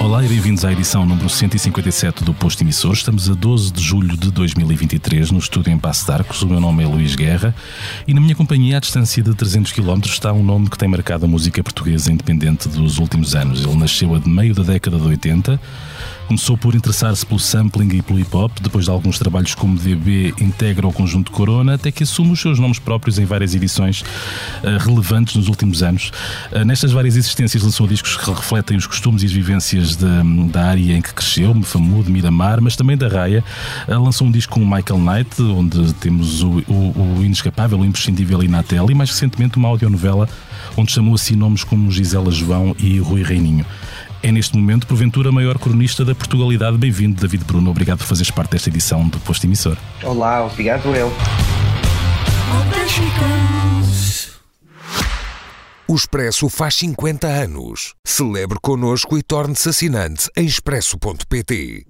Olá e bem-vindos à edição número 157 do Posto Emissor. Estamos a 12 de julho de 2023 no estúdio em Passo de Arcos. O meu nome é Luís Guerra e na minha companhia, à distância de 300 km, está um nome que tem marcado a música portuguesa independente dos últimos anos. Ele nasceu a meio da década de 80 Começou por interessar-se pelo sampling e pelo hip hop, depois de alguns trabalhos como DB integra o conjunto Corona, até que assume os seus nomes próprios em várias edições uh, relevantes nos últimos anos. Uh, nestas várias existências lançou discos que refletem os costumes e as vivências de, da área em que cresceu, Mefamudo, Miramar, mas também da Raia. Uh, lançou um disco com o Michael Knight, onde temos o, o, o inescapável, o imprescindível Inatel, e mais recentemente uma audionovela onde chamou assim nomes como Gisela João e Rui Reininho. É neste momento, porventura, a maior cronista da Portugalidade. Bem-vindo, David Bruno. Obrigado por fazeres parte desta edição do Posto Emissor. Olá, obrigado eu. O Expresso faz 50 anos. Celebre connosco e torne-se assinante em expresso.pt.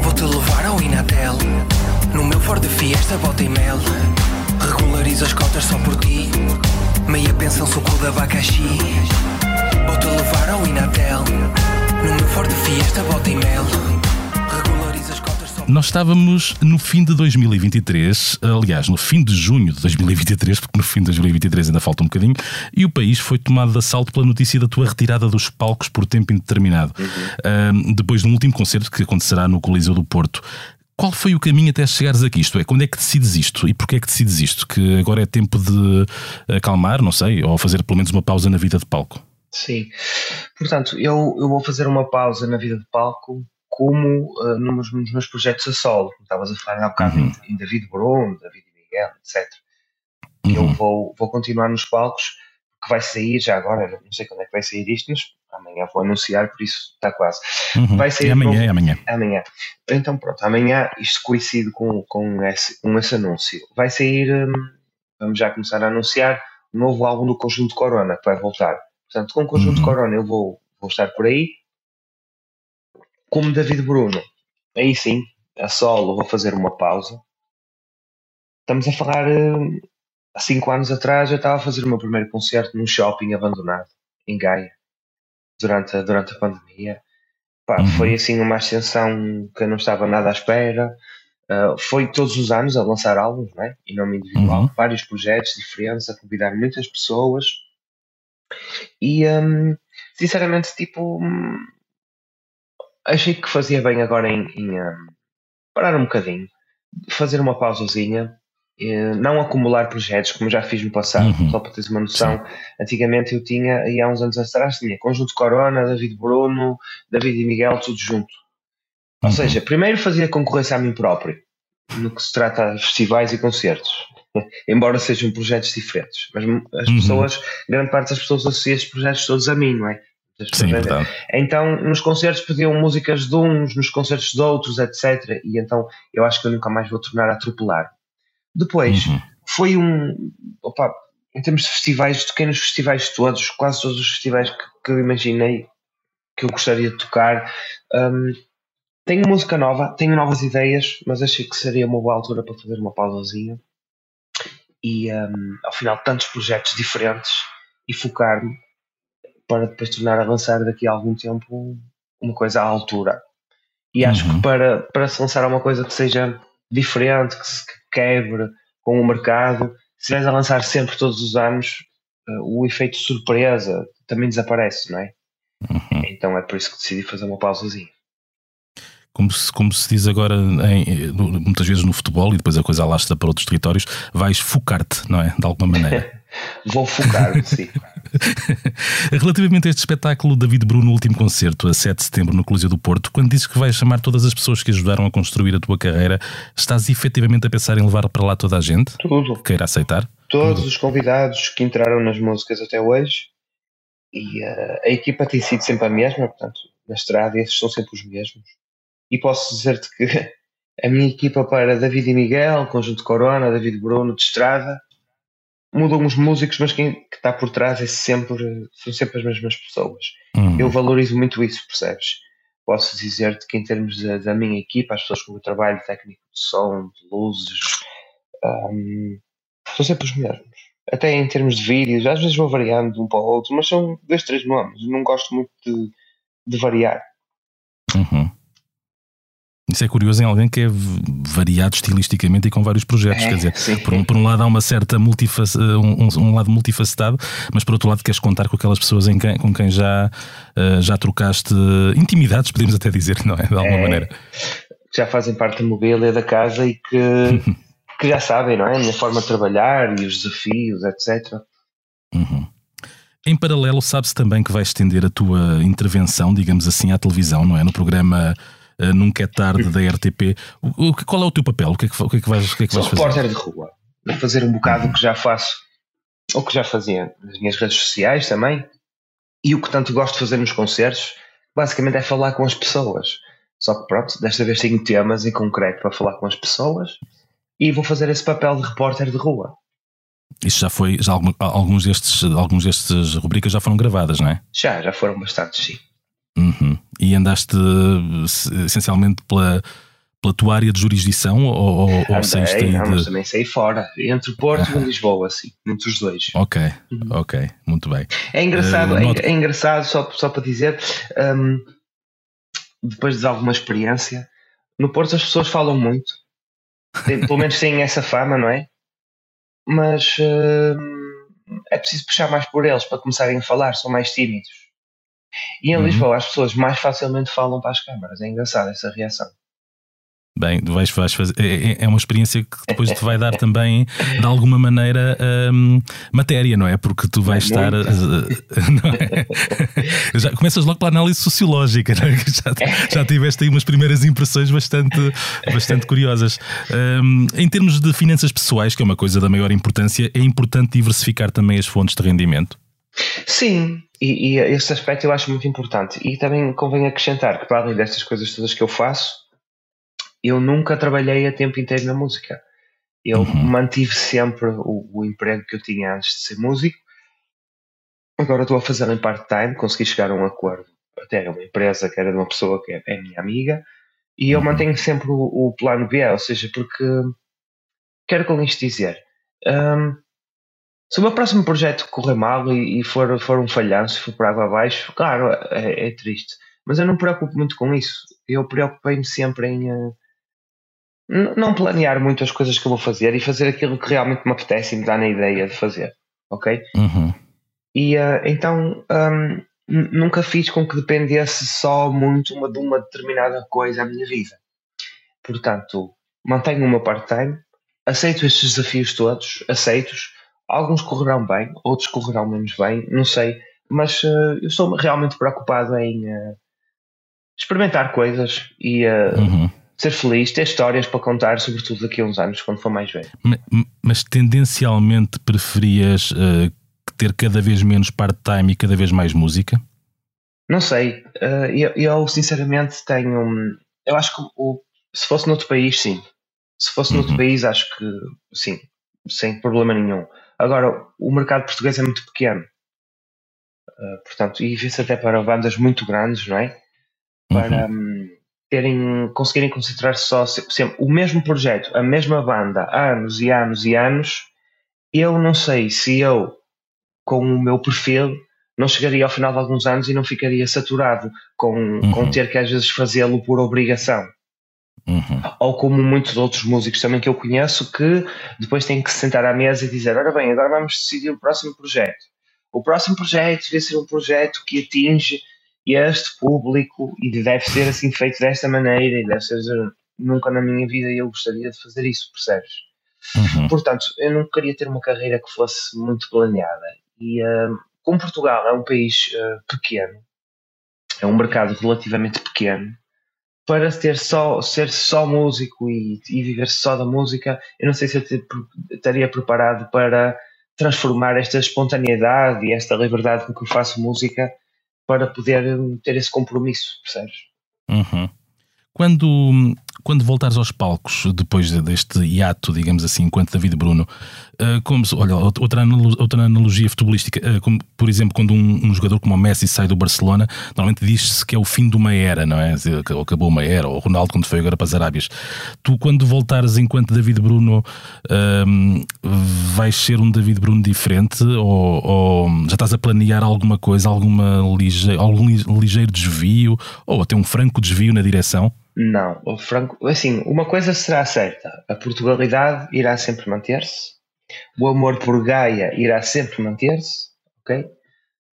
Vou-te levar ao Inatel. No meu Ford Fiesta, bota e mel. As cotas só por ti. Meia pensão, suco de abacaxi. Vou-te levar ao Inatel. No meu Ford Fiesta, bota e mel. Regularizo as cotas só por Nós estávamos no fim de 2023, aliás, no fim de junho de 2023, porque no fim de 2023 ainda falta um bocadinho, e o país foi tomado de assalto pela notícia da tua retirada dos palcos por tempo indeterminado. Ah, depois de um último concerto que acontecerá no Coliseu do Porto. Qual foi o caminho até chegares aqui? Isto é, quando é que decides isto? E porquê é que decides isto? Que agora é tempo de acalmar, não sei, ou fazer pelo menos uma pausa na vida de palco? Sim. Portanto, eu, eu vou fazer uma pausa na vida de palco como uh, nos, nos meus projetos a solo. Como Estavas a falar há bocado Uhum. em David Bruno, David Miguel, etc. Eu Uhum. vou, vou continuar nos palcos, que vai sair já agora, não sei quando é que vai sair isto, mas amanhã vou anunciar, por isso está quase. Uhum. Vai sair é amanhã, é amanhã. Amanhã. Então pronto, amanhã isto coincide com, com, esse, com esse anúncio. Vai sair, hum, vamos já começar a anunciar, o novo álbum do Conjunto Corona, que vai voltar. Portanto, com o Conjunto Uhum. Corona eu vou, vou estar por aí. Como David Bruno, aí sim, a solo, vou fazer uma pausa. Estamos a falar, hum, há cinco anos atrás eu estava a fazer o meu primeiro concerto num shopping abandonado, em Gaia, durante, a- durante a pandemia. Pá, Uhum. Foi assim uma ascensão que eu não estava nada à espera. Uh, foi todos os anos a lançar álbuns, não é? em nome individual, Uhum. vários projetos diferentes, a convidar muitas pessoas. E hum, sinceramente, tipo, hum, achei que fazia bem agora em, em, hum, parar um bocadinho, fazer uma pausazinha, não acumular projetos, como já fiz no passado, Uhum. só para teres uma noção. Antigamente eu tinha, e há uns anos atrás, tinha Conjunto Corona, David Bruno, David e Miguel, tudo junto. Ou Uhum. seja, primeiro fazia concorrência a mim próprio, no que se trata de festivais e concertos. Embora sejam projetos diferentes. Mas as Uhum. pessoas, grande parte das pessoas associa estes projetos todos a mim, não é? Sim, verdade. então, nos concertos pediam músicas de uns, nos concertos de outros, etc. E então eu acho que eu nunca mais vou tornar a atropelar. Depois, Uhum. foi um. Opa, em termos de festivais, toquei nos festivais todos, quase todos os festivais que, que eu imaginei que eu gostaria de tocar. Hum, tenho música nova, tenho novas ideias, mas achei que seria uma boa altura para fazer uma pausazinha. E hum, ao final, tantos projetos diferentes e focar-me para depois tornar a lançar daqui a algum tempo uma coisa à altura. E acho Uhum. que para, para se lançar uma coisa que seja diferente, que se que quebre com o mercado, se estiveres a lançar sempre todos os anos, eh, o efeito surpresa também desaparece, não é? Uhum. Então é por isso que decidi fazer uma pausazinha. Como se, como se diz agora em- no- muitas vezes no futebol, e depois a coisa alastra para outros territórios, vais focar-te, não é? De alguma maneira. Vou focar-me, sim. Relativamente a este espetáculo, David Bruno, no último concerto, a 7 de setembro, no Coliseu do Porto, quando dizes que vais chamar todas as pessoas que ajudaram a construir a tua carreira, estás efetivamente a pensar em levar para lá toda a gente? Tudo. Que queira aceitar? Todos os convidados que entraram nas músicas até hoje e eh, a equipa tem sido sempre a mesma, portanto, na estrada esses são sempre os mesmos. E posso dizer-te que a minha equipa para David e Miguel, Conjunto Corona, David Bruno de Estrada, mudam os músicos, mas quem que está por trás é sempre, são sempre as mesmas pessoas. Uhum. Eu valorizo muito isso, percebes? Posso dizer-te que em termos da, da minha equipa, as pessoas com o trabalho técnico de som, de luzes, um, são sempre os mesmos. Até em termos de vídeos, às vezes vou variando de um para o outro, mas são dois, três nomes. Não gosto muito de, de variar. Uhum. Isso é curioso em alguém que é variado estilisticamente e com vários projetos. É, Quer dizer, sim. por um, por um lado há uma certa multifac, um, um- um lado multifacetado, mas por outro lado queres contar com aquelas pessoas em quem- com quem já, eh, já trocaste intimidades, podemos até dizer, não é? De alguma É. maneira. que já fazem parte da mobília da casa e que, que já sabem, não é? A minha forma de trabalhar e os desafios, etc. Uhum. Em paralelo, sabe-se também que vais estender a tua intervenção, digamos assim, à televisão, não é? No programa eh, Nunca é Tarde da RTP. O, o qual é o teu papel? O que é que, o que, é que vais, o que, é que Sou vais fazer? repórter de rua. Vou fazer um bocado o que já faço, ou que já fazia nas minhas redes sociais também, e o que tanto gosto de fazer nos concertos, basicamente é falar com as pessoas. Só que pronto, desta vez tenho temas em concreto para falar com as pessoas e vou fazer esse papel de repórter de rua. Isso já foi, já alguns destes, alguns destes rubricas já foram gravadas, não é? Já, já foram bastantes, sim. Uhum. E andaste eh, se- essencialmente pela, pela tua área de jurisdição ou, ou, ou saíste Andei, aí não, mas de. também saí fora, entre Porto e Lisboa, assim, entre os dois. Ok, Uhum. ok, muito bem. É engraçado, Eh, é, é engraçado só, só para dizer, hum, depois de alguma experiência, no Porto as pessoas falam muito, Tem- pelo menos têm essa fama, não é? Mas hum, é preciso puxar mais por eles para começarem a falar, são mais tímidos. E em Uhum. Lisboa as pessoas mais facilmente falam para as câmaras, é engraçado essa reação. Bem, vais, vais fazer. É, é- é uma experiência que depois te vai dar também, de alguma maneira, hum, matéria, não é? Porque tu vais estar. Muita. eh, é? Já começas logo pela análise sociológica, não é? Já, já tiveste aí umas primeiras impressões bastante, bastante curiosas. Hum, em termos de finanças pessoais, que é uma coisa da maior importância, é importante diversificar também as fontes de rendimento. Sim, e, e esse aspecto eu acho muito importante. E também convém acrescentar que, para além destas coisas todas que eu faço, eu nunca trabalhei a tempo inteiro na música. Eu Uhum. mantive sempre o, o emprego que eu tinha antes de ser músico. Agora estou a fazer em part-time, consegui chegar a um acordo. Até era uma empresa que era de uma pessoa que é, é minha amiga. E eu Uhum. mantenho sempre o, o plano B, ou seja, porque quero com isto dizer. hum, se o meu próximo projeto correr mal e, e for, for um falhanço, for por água abaixo, claro, é, é triste. Mas eu não me preocupo muito com isso. Eu preocupei-me sempre em n- não planear muito as coisas que eu vou fazer e fazer aquilo que realmente me apetece e me dá na ideia de fazer. Ok? Uhum. E eh, então n- nunca fiz com que dependesse só muito uma, de uma determinada coisa a minha vida. Portanto, mantenho o meu part-time, aceito estes desafios todos, aceitos. Alguns correrão bem, outros correrão menos bem, não sei. Mas eh, eu estou realmente preocupado em eh, experimentar coisas e eh, Uhum. ser feliz, ter histórias para contar, sobretudo daqui a uns anos, quando for mais velho. Ma- Mas tendencialmente preferias ter cada vez menos part-time e cada vez mais música? Não sei, eu, eu sinceramente tenho. Eu acho que o- se fosse noutro país, sim. Se fosse noutro Uhum. país, acho que sim, sem problema nenhum. Agora, o mercado português é muito pequeno. Eh, portanto, e vê-se até para bandas muito grandes, não é? Para Uhum. hum, terem, conseguirem concentrar só se- sempre o mesmo projeto, a mesma banda, há anos e anos e anos. Eu não sei se eu, com o meu perfil, não chegaria ao final de alguns anos e não ficaria saturado com, com Uhum. ter que às vezes fazê-lo por obrigação. Uhum. Ou como muitos outros músicos também que eu conheço que depois têm que se sentar à mesa e dizer: Ora bem, agora vamos decidir o próximo projeto. O próximo projeto deve ser um projeto que atinge este público e deve ser assim feito desta maneira e deve ser. Nunca na minha vida eu gostaria de fazer isso, percebes? Uhum. Portanto, eu não queria ter uma carreira que fosse muito planeada. E ah, como Portugal é um país ah, pequeno, é um mercado relativamente pequeno, para ter só, ser só músico e, e viver só da música, eu não sei se eu estaria preparado para transformar esta espontaneidade e esta liberdade com que eu faço música para poder hum, ter esse compromisso, percebes? Uhum. Quando, quando voltares aos palcos, depois deste hiato, digamos assim, enquanto David Bruno, uh, como se, olha, outra, outra analogia futebolística, uh, como, por exemplo, quando um, um, jogador como o Messi sai do Barcelona, normalmente diz-se que é o fim de uma era, não é? Acabou uma era, ou o Ronaldo quando foi agora para as Arábias. Tu, quando voltares enquanto David Bruno, uh, vais ser um David Bruno diferente, ou, ou, já estás a planear alguma coisa, alguma lige, algum ligeiro desvio, ou até um franco desvio na direção? Não, o Franco, assim, uma coisa será certa: a Portugalidade irá sempre manter-se, o amor por Gaia irá sempre manter-se, ok?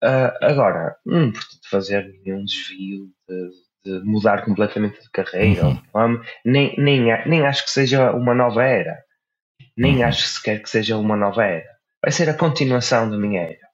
Uh, agora, não pretendo fazer nenhum desvio de, de, mudar completamente de carreira, uhum. nem, nem, nem acho que seja uma nova era, nem uhum. acho sequer que seja uma nova era. Vai ser a continuação da minha era.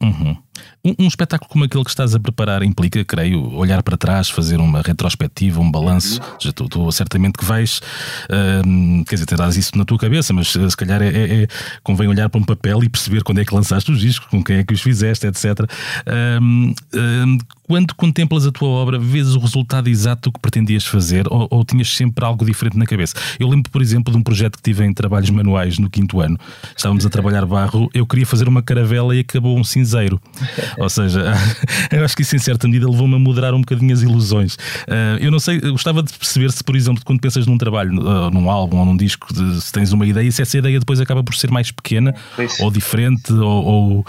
Uhum. Um, um, espetáculo como aquele que estás a preparar implica, creio, olhar para trás, fazer uma retrospectiva, um balanço. Uhum. Já tu, tu, certamente que vais, uh, quer dizer, terás isso na tua cabeça, mas uh, se calhar é, é, é, convém olhar para um papel e perceber quando é que lançaste os discos, com quem é que os fizeste, etc. Uh, quando contemplas a tua obra, vês o resultado exato do que pretendias fazer ou, ou, tinhas sempre algo diferente na cabeça? Eu lembro, por exemplo, de um projeto que tive em trabalhos manuais no quinto ano. Estávamos a trabalhar barro, eu queria fazer uma caravela e acabou um cinzeiro. Ou seja, eu acho que isso em certa medida levou-me a moderar um bocadinho as ilusões. Uh, eu não sei, eu gostava de perceber se, por exemplo, quando pensas num trabalho, uh, num álbum ou num disco, de, se tens uma ideia, se essa ideia depois acaba por ser mais pequena ou diferente ou, ou...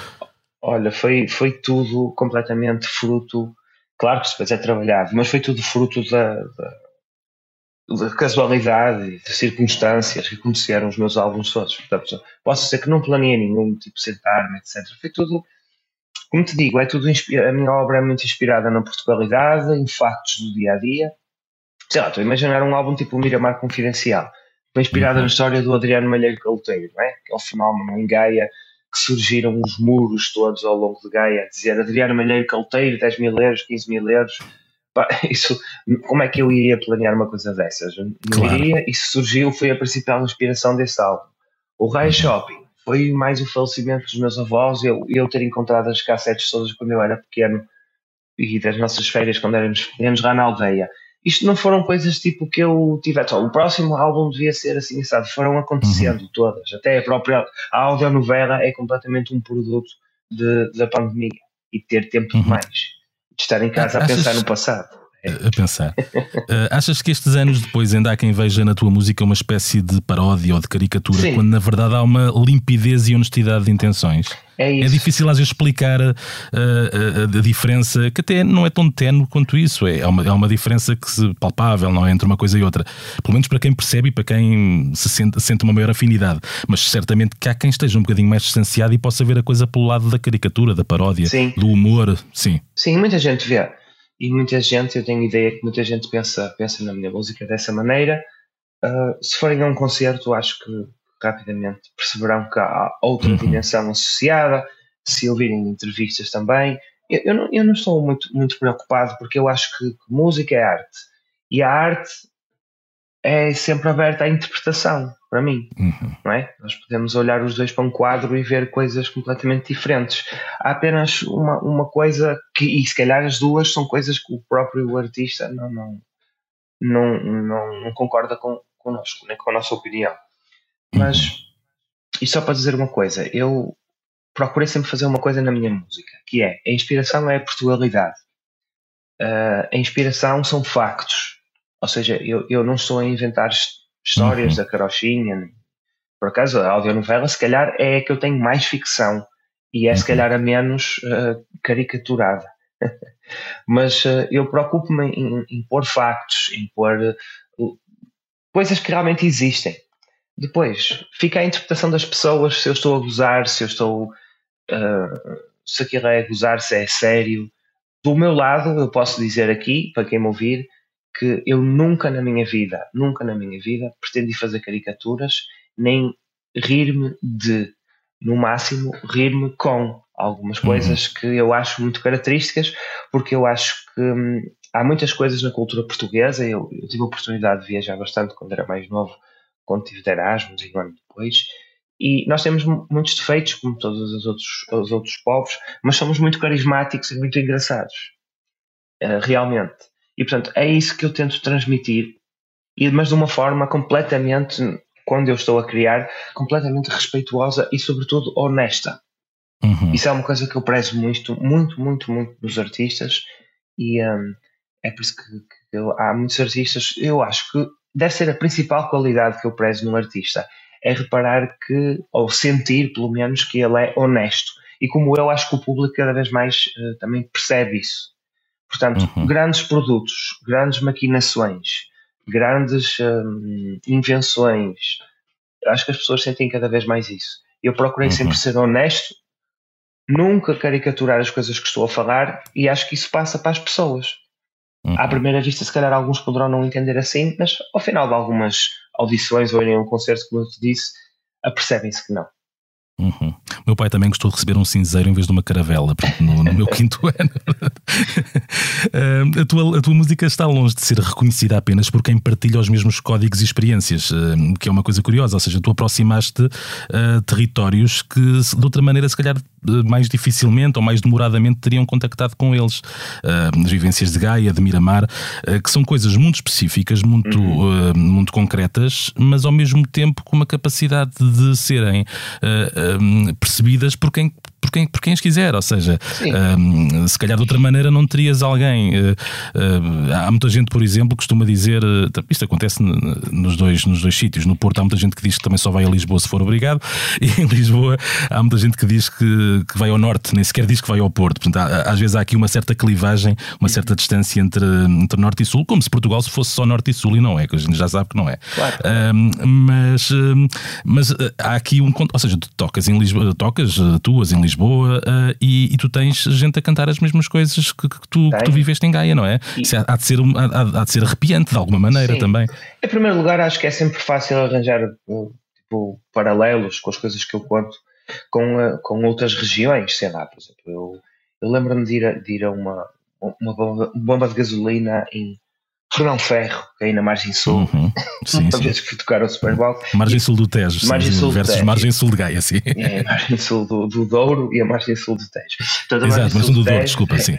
Olha, foi, foi tudo completamente fruto, claro que depois é trabalhado, mas foi tudo fruto da, da, da casualidade e de circunstâncias que conheceram os meus álbuns todos. Portanto, posso dizer que não planeei nenhum, tipo sentar-me, etc. Foi tudo como te digo, é tudo a minha obra é muito inspirada na Portugalidade, em factos do dia a dia. Sei lá, estou a imaginar um álbum tipo o Miramar Confidencial, foi inspirada uhum. na história do Adriano Malheiro Caloteiro, não é? Aquele fenómeno em Gaia que surgiram os muros todos ao longo de Gaia, dizer Adriano Malheiro Caloteiro, 10 mil euros, 15 mil euros. isso, como é que eu iria planear uma coisa dessas? Não claro. iria, isso surgiu, foi a principal inspiração desse álbum. O Raio Shopping foi mais o falecimento dos meus avós, eu, eu ter encontrado as cassetes todas quando eu era pequeno e das nossas férias quando éramos pequenos lá na aldeia. Isto não foram coisas tipo que eu tivesse. o próximo álbum devia ser assim, sabe? Foram acontecendo uhum. todas. Até a própria a audionovela é completamente um produto de, da pandemia e ter tempo uhum. demais. De estar em casa a pensar no passado a pensar. Uh, achas que estes anos depois ainda há quem veja na tua música uma espécie de paródia ou de caricatura, Sim. quando na verdade há uma limpidez e honestidade de intenções? É, é difícil às vezes explicar uh, a, a, diferença, que até não é tão tenue quanto isso. É, é, uma, é uma diferença que se palpável, não é? Entre uma coisa e outra. Pelo menos para quem percebe e para quem se sente, sente uma maior afinidade. Mas certamente que há quem esteja um bocadinho mais distanciado e possa ver a coisa pelo lado da caricatura, da paródia, Sim. do humor. Sim. Sim, muita gente vê e muita gente, eu tenho ideia que muita gente pensa, pensa na minha música dessa maneira. Uh, se forem a um concerto, acho que rapidamente perceberão que há outra uhum. dimensão associada. Se ouvirem entrevistas também, eu, eu, não, eu não estou muito, muito preocupado porque eu acho que, que música é arte e a arte é sempre aberta à interpretação para mim, uhum. não é? Nós podemos olhar os dois para um quadro e ver coisas completamente diferentes. Há apenas uma, uma coisa que, e se calhar as duas são coisas que o próprio artista não, não, não, não, não concorda com, connosco, nem com a nossa opinião. Uhum. Mas, e só para dizer uma coisa, eu procurei sempre fazer uma coisa na minha música, que é, a inspiração é a Portugalidade. Uh, a inspiração são factos. Ou seja, eu, eu não estou a inventar histórias uhum. da carochinha. Por acaso, a audionovela, se calhar, é a que eu tenho mais ficção e é, uhum. se calhar, a menos uh, caricaturada. Mas uh, eu preocupo-me em, em, pôr factos, em pôr uh, coisas que realmente existem. Depois, fica a interpretação das pessoas se eu estou a gozar, se eu estou. se aquilo é a gozar, se é sério. Do meu lado, eu posso dizer aqui, para quem me ouvir, que eu nunca na minha vida, nunca na minha vida pretendi fazer caricaturas, nem rir-me de, no máximo, rir-me com algumas uhum. coisas que eu acho muito características, porque eu acho que hum, há muitas coisas na cultura portuguesa. Eu, eu, tive a oportunidade de viajar bastante quando era mais novo, quando tive de Erasmus e um ano depois. E nós temos muitos defeitos, como todos os outros, os outros povos, mas somos muito carismáticos e muito engraçados. Uh, realmente. E portanto, é isso que eu tento transmitir e, mas de uma forma completamente, quando eu estou a criar, completamente respeituosa e, sobretudo, honesta. Uhum. Isso é uma coisa que eu prezo muito, muito, muito, muito nos artistas e um, é por isso que, que eu, há muitos artistas, eu acho que deve ser a principal qualidade que eu prezo num artista, é reparar que, ou sentir pelo menos, que ele é honesto. E como eu acho que o público cada vez mais uh, também percebe isso. Portanto, uhum. grandes produtos, grandes maquinações, grandes um, invenções, acho que as pessoas sentem cada vez mais isso. Eu procurei uhum. sempre ser honesto, nunca caricaturar as coisas que estou a falar e acho que isso passa para as pessoas. Uhum. À primeira vista, se calhar alguns poderão não entender assim, mas ao final de algumas audições ou em um concerto, como eu te disse, apercebem-se que não. Uhum. Meu pai também gostou de receber um cinzeiro em vez de uma caravela no, no meu quinto ano. uh, a, tua, a tua música está longe de ser reconhecida apenas por quem partilha os mesmos códigos e experiências, uh, que é uma coisa curiosa. Ou seja, tu aproximaste uh, territórios que de outra maneira, se calhar, mais dificilmente ou mais demoradamente teriam contactado com eles. as vivências de Gaia, de Miramar, que são coisas muito específicas, muito, uhum. muito concretas, mas ao mesmo tempo com uma capacidade de serem percebidas por quem, por quem, por quem as quiser. Ou seja, um, se calhar de outra maneira não terias alguém. Uh, uh, há muita gente, por exemplo, que costuma dizer. Uh, isto acontece nos dois, nos dois sítios. No Porto há muita gente que diz que também só vai a Lisboa se for obrigado, e em Lisboa há muita gente que diz que, que vai ao norte, nem sequer diz que vai ao Porto. Portanto, há, às vezes há aqui uma certa clivagem, uma certa distância entre, entre norte e sul, como se Portugal se fosse só norte e sul, e não é, que a gente já sabe que não é. Claro. mas, mas há aqui um. Ou seja, tu tocas em Lisboa, tocas, tuas em Lisboa, uh, e, e, tu tens gente a cantar as mesmas coisas que, que, tu, que tu, viveste em Gaia, não é? Isso há de, ser, há, há, de ser arrepiante de alguma maneira Sim. também. Em primeiro lugar, acho que é sempre fácil arranjar tipo, paralelos com as coisas que eu conto com, uh, com outras regiões, sei lá, por exemplo, eu, eu lembro-me de ir a, de ir a uma, uma bomba, bomba de gasolina em Fernão Ferro, que é aí na Margem Sul. Uhum. Sim, Uma vez que fui tocar ao Super Bowl. Margem Sul do Tejo. Margem sim, Sul versus Tejo. Margem Sul de Gaia, sim. É, Margem Sul do, do Douro e a Margem Sul do Tejo. Portanto, Exato, Margem Sul do Douro, desculpa, sim.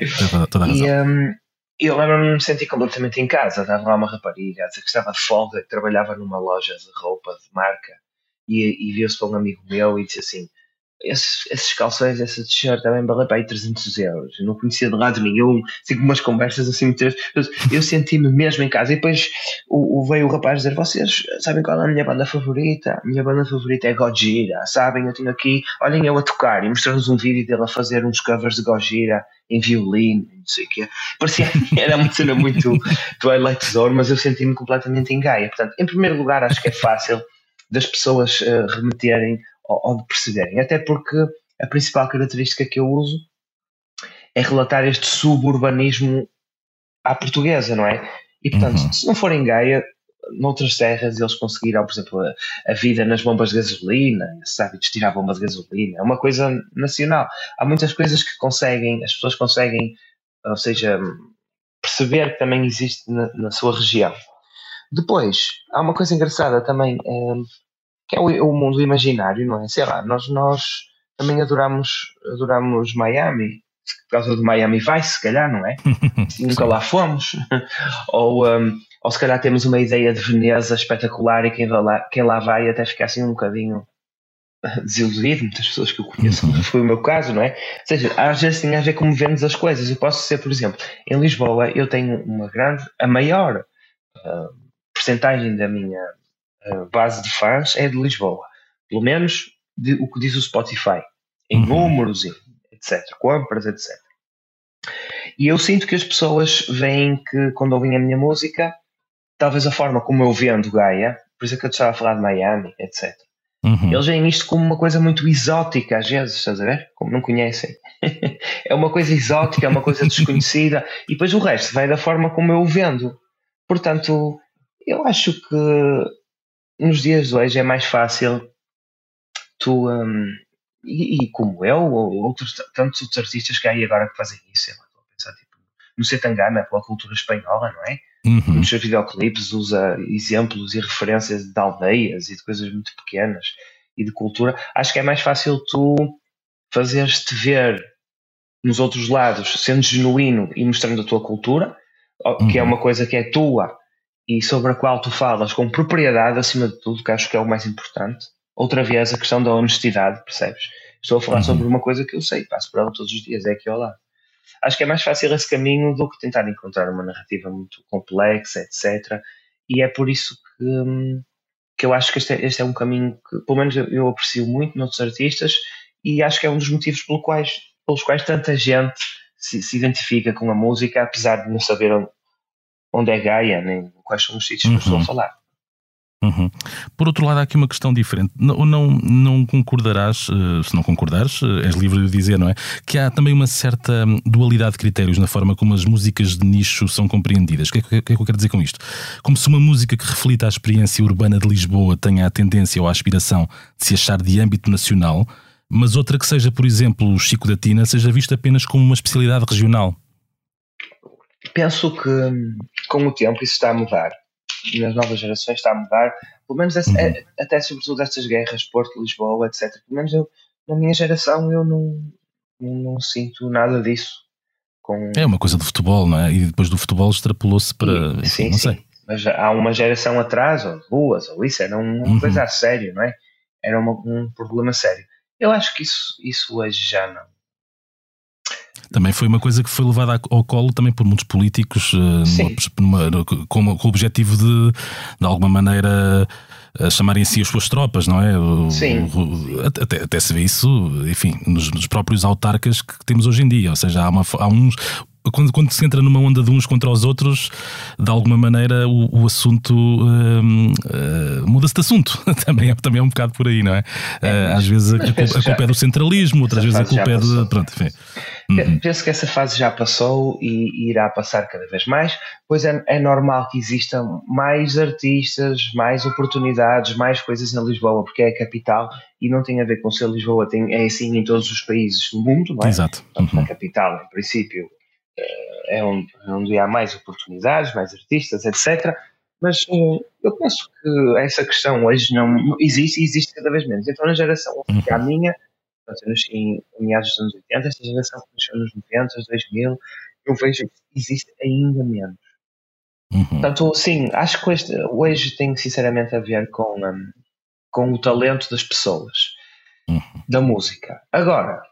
Toda a razão. E, um, eu lembro-me de me sentir completamente em casa. Estava lá uma rapariga a dizer que estava de folga, que trabalhava numa loja de roupa de marca e, e viu-se para um amigo meu e disse assim: esses, esses calções, essa t-shirt também valem para aí 300 euros. Eu não conhecia de lado nenhum, assim umas conversas assim Eu senti-me mesmo em casa. E depois o, o, veio o rapaz dizer: Vocês sabem qual é a minha banda favorita? A minha banda favorita é Gojira. Sabem? Eu tenho aqui, olhem eu a tocar. E mostrou-nos um vídeo dele a fazer uns covers de Gojira em violino, não sei o quê. Parecia, era uma cena muito Twilight Zone, mas eu senti-me completamente em Gaia. Portanto, em primeiro lugar, acho que é fácil das pessoas uh, remeterem ou, de perceberem. Até porque a principal característica que eu uso é relatar este suburbanismo à portuguesa, não é? E portanto, uhum. se não forem Gaia, noutras terras eles conseguiram, por exemplo, a, a, vida nas bombas de gasolina, esses hábitos de tirar bomba de gasolina, é uma coisa nacional. Há muitas coisas que conseguem, as pessoas conseguem, ou seja, perceber que também existe na, na sua região. Depois, há uma coisa engraçada também, é, que é o, o, mundo imaginário, não é? Sei lá, nós, nós também adoramos, adoramos Miami, por causa do Miami Vice, se calhar, não é? Nunca lá fomos. ou, um, ou se calhar temos uma ideia de Veneza espetacular e quem, lá, quem lá vai até fica assim um bocadinho desiludido, muitas pessoas que eu conheço, uhum. foi o meu caso, não é? Ou seja, às vezes tem a ver como vemos as coisas. Eu posso ser, por exemplo, em Lisboa eu tenho uma grande, a maior uh, percentagem da minha base de fãs é de Lisboa. Pelo menos de, o que diz o Spotify. Em uhum. números, etc. Compras, etc. E eu sinto que as pessoas veem que quando ouvem a minha música, talvez a forma como eu vendo Gaia, por isso é que eu estava a falar de Miami, etc. Uhum. Eles veem isto como uma coisa muito exótica, às vezes, estás a ver? Como não conhecem. é uma coisa exótica, é uma coisa desconhecida, e depois o resto vai da forma como eu o vendo. Portanto, eu acho que nos dias de hoje é mais fácil tu, um, e, e, como eu, ou outros, tantos outros artistas que há aí agora que fazem isso, estou a pensar tipo, no Setangana, pela cultura espanhola, não é? Uhum. Nos seus videoclipes usa exemplos e referências de aldeias e de coisas muito pequenas e de cultura. Acho que é mais fácil tu fazeres-te ver nos outros lados, sendo genuíno e mostrando a tua cultura, que é uhum. uma coisa que é tua e sobre a qual tu falas com propriedade, acima de tudo, que acho que é o mais importante. Outra vez, a questão da honestidade, percebes? Estou a falar uhum. sobre uma coisa que eu sei, passo por ela todos os dias, é aqui ao lado. Acho que é mais fácil esse caminho do que tentar encontrar uma narrativa muito complexa, etc. E é por isso que, hum, que eu acho que este é, este é um caminho que, pelo menos, eu, eu aprecio muito noutros artistas e acho que é um dos motivos pelo quais, pelos quais tanta gente se, se identifica com a música, apesar de não saber onde, é Gaia, nem quais são os sítios uhum. que estou a falar. Uhum. Por outro lado, há aqui uma questão diferente. Não, não, não concordarás, eh, se não concordares, eh, és livre de dizer, não é? Que há também uma certa dualidade de critérios na forma como as músicas de nicho são compreendidas. O que é que, que, é que eu quero dizer com isto? Como se uma música que reflita a experiência urbana de Lisboa tenha a tendência ou a aspiração de se achar de âmbito nacional, mas outra que seja, por exemplo, o Chico da Tina, seja vista apenas como uma especialidade regional. Penso que com o tempo isso está a mudar nas novas gerações está a mudar, pelo menos esse, uhum. é, até sobretudo estas guerras, Porto, Lisboa, etc. Pelo menos eu, na minha geração eu não, não, não sinto nada disso. Com... É uma coisa do futebol, não é? E depois do futebol extrapolou-se para. Enfim, sim, não sei. Sim. Mas há uma geração atrás, ou duas, ou isso, era uma uhum. coisa a sério, não é? Era uma, um problema sério. Eu acho que isso, isso hoje já não também foi uma coisa que foi levada ao colo também por muitos políticos numa, numa, com, com, o objetivo de, de alguma maneira, uh, chamarem si as suas tropas, não é? O, Sim. O, até, até, se vê isso, enfim, nos, nos, próprios autarcas que temos hoje em dia. Ou seja, há, uma, há uns quando, quando se entra numa onda de uns contra os outros, de alguma maneira o, o assunto uh, uh, muda-se de assunto. também, é, também é um bocado por aí, não é? é uh, às vezes a, a, culpa, a, culpa, é do centralismo, outras vezes a culpa é de. Pronto, enfim. Uhum. Penso que essa fase já passou e, irá passar cada vez mais, pois é, é normal que existam mais artistas, mais oportunidades, mais coisas na Lisboa, porque é a capital e não tem a ver com ser Lisboa, tem, é assim em todos os países do mundo, não é? Exato. Uhum. Na capital, em princípio, é onde, onde há mais oportunidades, mais artistas, etc. Mas uh, eu penso que essa questão hoje não, existe e existe cada vez menos. Então, na geração uhum. a minha, nasci em meados dos anos 80, esta geração que nasceu nos 90, 2000, eu vejo que existe ainda menos. Uhum. Portanto, sim, acho que hoje, hoje tem sinceramente a ver com, um, com o talento das pessoas, uhum. da música. Agora,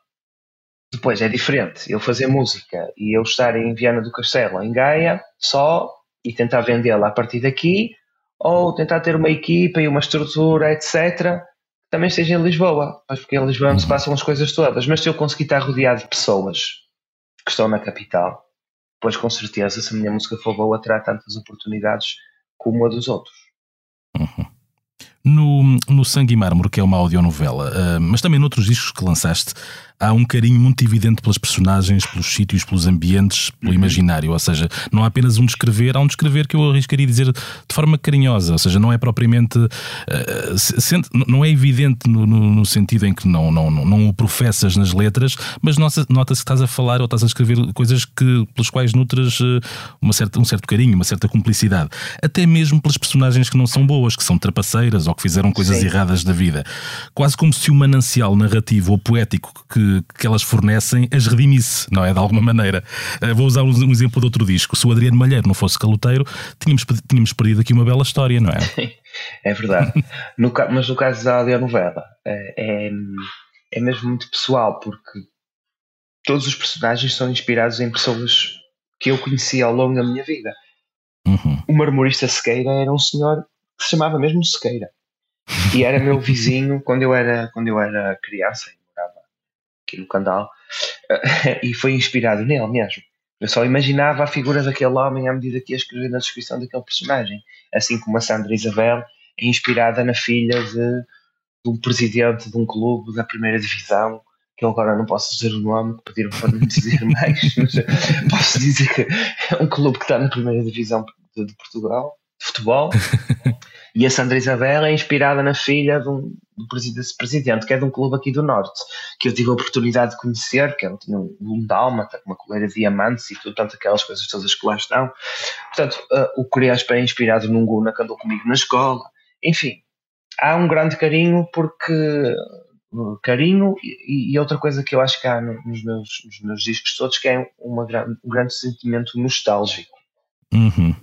depois é diferente eu fazer música e eu estar em Viana do Castelo, em Gaia, só e tentar vendê-la a partir daqui, ou tentar ter uma equipa e uma estrutura, etc., que também esteja em Lisboa, mas porque em Lisboa não se passam as coisas todas. Mas se eu conseguir estar rodeado de pessoas que estão na capital, depois com certeza, se a minha música for boa, terá tantas oportunidades como a dos outros. Uhum. No, no Sangue e Mármore, que é uma audionovela, uh, mas também noutros discos que lançaste, há um carinho muito evidente pelas personagens, pelos sítios, pelos ambientes, pelo uhum. imaginário. Ou seja, não há apenas um descrever, há um descrever que eu arriscaria dizer de forma carinhosa. Ou seja, não é propriamente. Uh, sente, não é evidente no, no, no, sentido em que não, não, não, não o professas nas letras, mas nota-se que estás a falar ou estás a escrever coisas que, pelas quais nutras uh, uma certa, um certo carinho, uma certa cumplicidade. Até mesmo pelas personagens que não são boas, que são trapaceiras ou que fizeram coisas Sim. erradas da vida. Quase como se o manancial narrativo ou poético que que, elas fornecem as redimisse, não é? De alguma maneira. Uh, vou usar um, um, exemplo de outro disco. Se o Adriano Malheiro não fosse caloteiro, tínhamos, tínhamos perdido aqui uma bela história, não é? é verdade. no, mas no caso da audionovela, é, é, é mesmo muito pessoal, porque todos os personagens são inspirados em pessoas que eu conheci ao longo da minha vida. Uhum. O marmorista Sequeira era um senhor que se chamava mesmo Sequeira. E era meu vizinho quando eu era, quando eu era criança aqui no Candal, e foi inspirado nele mesmo. Eu só imaginava a figura daquele homem à medida que ia escrever na descrição daquele personagem. Assim como a Sandra Isabel é inspirada na filha de, de um presidente de um clube da primeira divisão, que eu agora não posso dizer o nome, que pediram para não dizer mais, mas posso dizer que é um clube que está na primeira divisão de Portugal, de futebol. E a Sandra Isabel é inspirada na filha de um, do presidente, que é de um clube aqui do Norte, que eu tive a oportunidade de conhecer, que ela tinha um, um dálmata, uma coleira de diamantes e tudo, tanto aquelas coisas todas que lá estão. Portanto, uh, o Crespo é inspirado num Guna que andou comigo na escola. Enfim, há um grande carinho porque uh, carinho e, e, outra coisa que eu acho que há nos meus, nos meus discos todos que é uma, um grande sentimento nostálgico. Uhum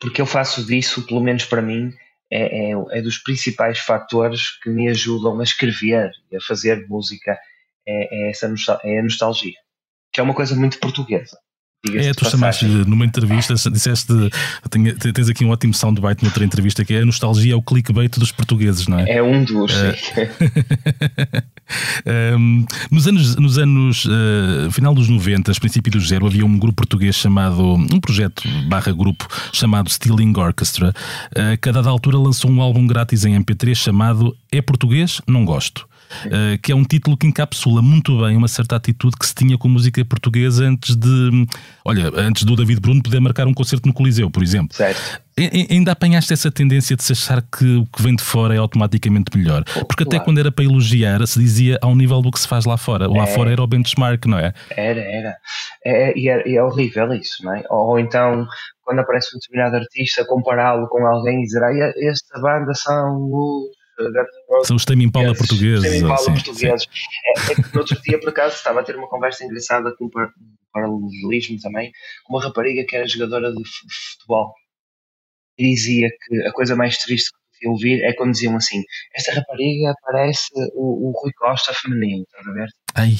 porque eu faço disso, pelo menos para mim, é, é, é, dos principais fatores que me ajudam a escrever e a fazer música, é, é essa é a nostalgia, que é uma coisa muito portuguesa. É, tu chamaste numa entrevista, disseste, tens aqui um ótimo soundbite noutra entrevista que é a nostalgia é o clickbait dos portugueses, não é? É um dos, uh, um, nos anos, nos anos uh, final dos 90, princípio do zero, havia um grupo português chamado, um projeto barra grupo chamado Stealing Orchestra, uh, que a dada altura lançou um álbum grátis em MP3 chamado É Português? Não Gosto. Uh, que é um título que encapsula muito bem uma certa atitude que se tinha com música portuguesa antes de, olha, antes do David Bruno poder marcar um concerto no Coliseu, por exemplo. Certo. E, ainda apanhaste essa tendência de se achar que o que vem de fora é automaticamente melhor. Porque claro. até quando era para elogiar, se dizia ao nível do que se faz lá fora. Lá é, fora era o benchmark, não é? Era, era. É, e, é, é horrível isso, não é? Ou, ou então, quando aparece um determinado artista, compará-lo com alguém e dizer, ah, esta banda são os são os Tame Impala portugueses. Impala assim, portugueses. É, é, que no outro dia, por acaso, estava a ter uma conversa engraçada com um paralelismo também, com uma rapariga que era jogadora de futebol. E dizia que a coisa mais triste que podia ouvir é quando diziam assim: Esta rapariga parece o, o Rui Costa feminino, estás a ver? Ai,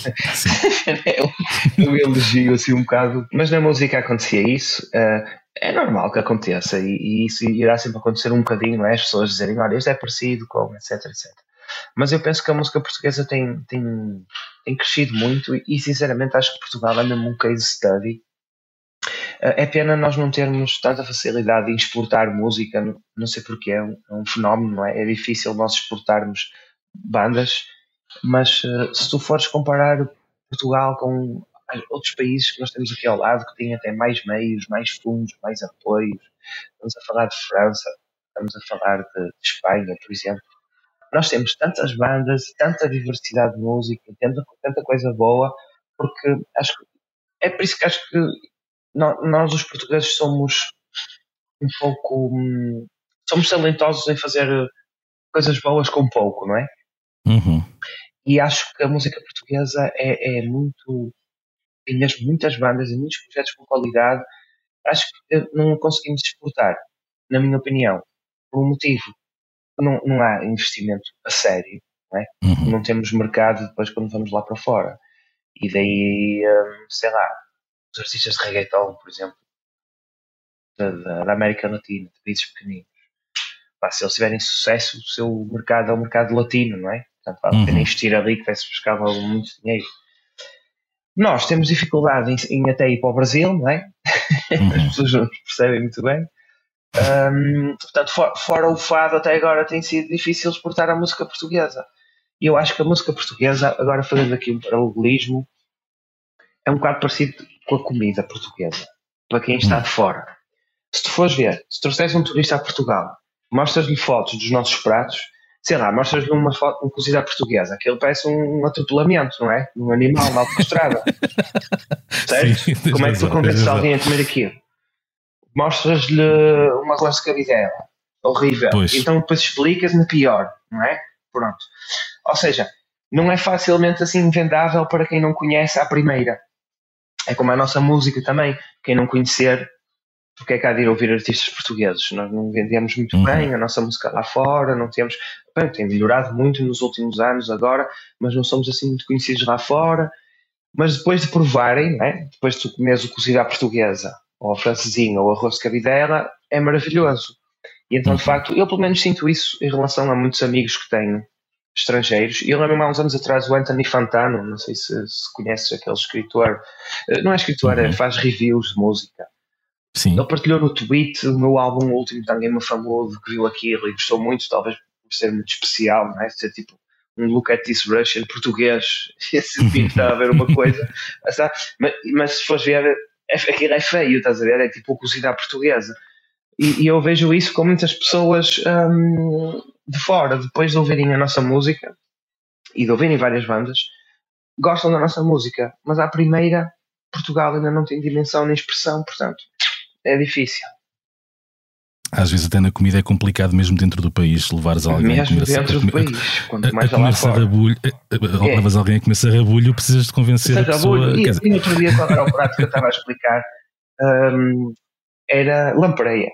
é um, um elogio assim um bocado. Mas na música acontecia isso. Uh, é normal que aconteça e, e, isso irá sempre acontecer um bocadinho, é? As pessoas dizerem, olha, isto é parecido com, etc, etc. Mas eu penso que a música portuguesa tem, tem, tem crescido muito e, sinceramente acho que Portugal é mesmo um case study. É pena nós não termos tanta facilidade em exportar música, não sei porque, é um, é um fenómeno, não é? É difícil nós exportarmos bandas, mas eh, se tu fores comparar Portugal com outros países que nós temos aqui ao lado que têm até mais meios, mais fundos, mais apoios. Estamos a falar de França, estamos a falar de, de Espanha, por exemplo. Nós temos tantas bandas, tanta diversidade de música, tanta, tanta coisa boa, porque acho que é por isso que acho que nós, os portugueses somos um pouco hum, somos talentosos em fazer coisas boas com pouco, não é? Uhum. E acho que a música portuguesa é, é muito mesmo muitas bandas e muitos projetos com qualidade, acho que não conseguimos exportar, na minha opinião, por um motivo. Não, não há investimento a sério, não é? Uhum. Não temos mercado depois quando vamos lá para fora. E daí, hum, sei lá, os artistas de reggaeton, por exemplo, da, da América Latina, de países pequeninos, pá, se eles tiverem sucesso, o seu mercado é o mercado latino, não é? Portanto, vale a pena uhum. investir ali que vai-se buscar muito dinheiro. Nós temos dificuldade em, em, até ir para o Brasil, não é? Uhum. As pessoas não percebem muito bem. Um, portanto, for, fora o fado, até agora tem sido difícil exportar a música portuguesa. E eu acho que a música portuguesa, agora fazendo aqui um paralelismo, é um bocado parecido com a comida portuguesa, para quem está de fora. Se tu fores ver, se trouxeres um turista a Portugal, mostras-lhe fotos dos nossos pratos, sei lá, mostras-lhe uma, foto, uma cozida portuguesa, aquilo parece um, um atropelamento, não é? Um animal mal estrada. certo? Sim, Como é que tu convences alguém a comer aquilo? Mostras-lhe uma arroz de cabidela, horrível. Pois. Então depois explicas-me pior, não é? Pronto. Ou seja, não é facilmente assim vendável para quem não conhece à primeira. É como a nossa música também. Quem não conhecer porque é que há de ir ouvir artistas portugueses? Nós não vendemos muito uhum. bem a nossa música lá fora, não temos. Bem, tem melhorado muito nos últimos anos agora, mas não somos assim muito conhecidos lá fora. Mas depois de provarem, né? depois de tu comeres o cozido à portuguesa, ou a francesinha, ou arroz de cabidela, é maravilhoso. E então, de uhum. facto, eu pelo menos sinto isso em relação a muitos amigos que tenho estrangeiros. E eu lembro-me há uns anos atrás o Anthony Fantano, não sei se, se conheces aquele escritor, eh, não é escritor, é, uhum. faz reviews de música. Sim. Ele partilhou no tweet o meu álbum último Tanguema é Famoso, que viu aquilo e gostou muito, talvez por ser muito especial, não é? Ser tipo um look at this Russian português. Esse vídeo está a ver uma coisa. mas, mas se fores ver, é, aquilo é feio, estás a ver? É tipo cozida à portuguesa. E, e, eu vejo isso com muitas pessoas hum, de fora, depois de ouvirem a nossa música e de ouvirem várias bandas, gostam da nossa música, mas à primeira, Portugal ainda não tem dimensão nem expressão, portanto é difícil. Às vezes até na comida é complicado mesmo dentro do país levares alguém mesmo a comer dentro do país, quanto mais a, a comer sarrabulho, é. levas alguém a comer sarrabulho, precisas de convencer sarrabulho, a pessoa. E, e outro dia qual era o prato que eu estava a explicar? Um, era lampreia.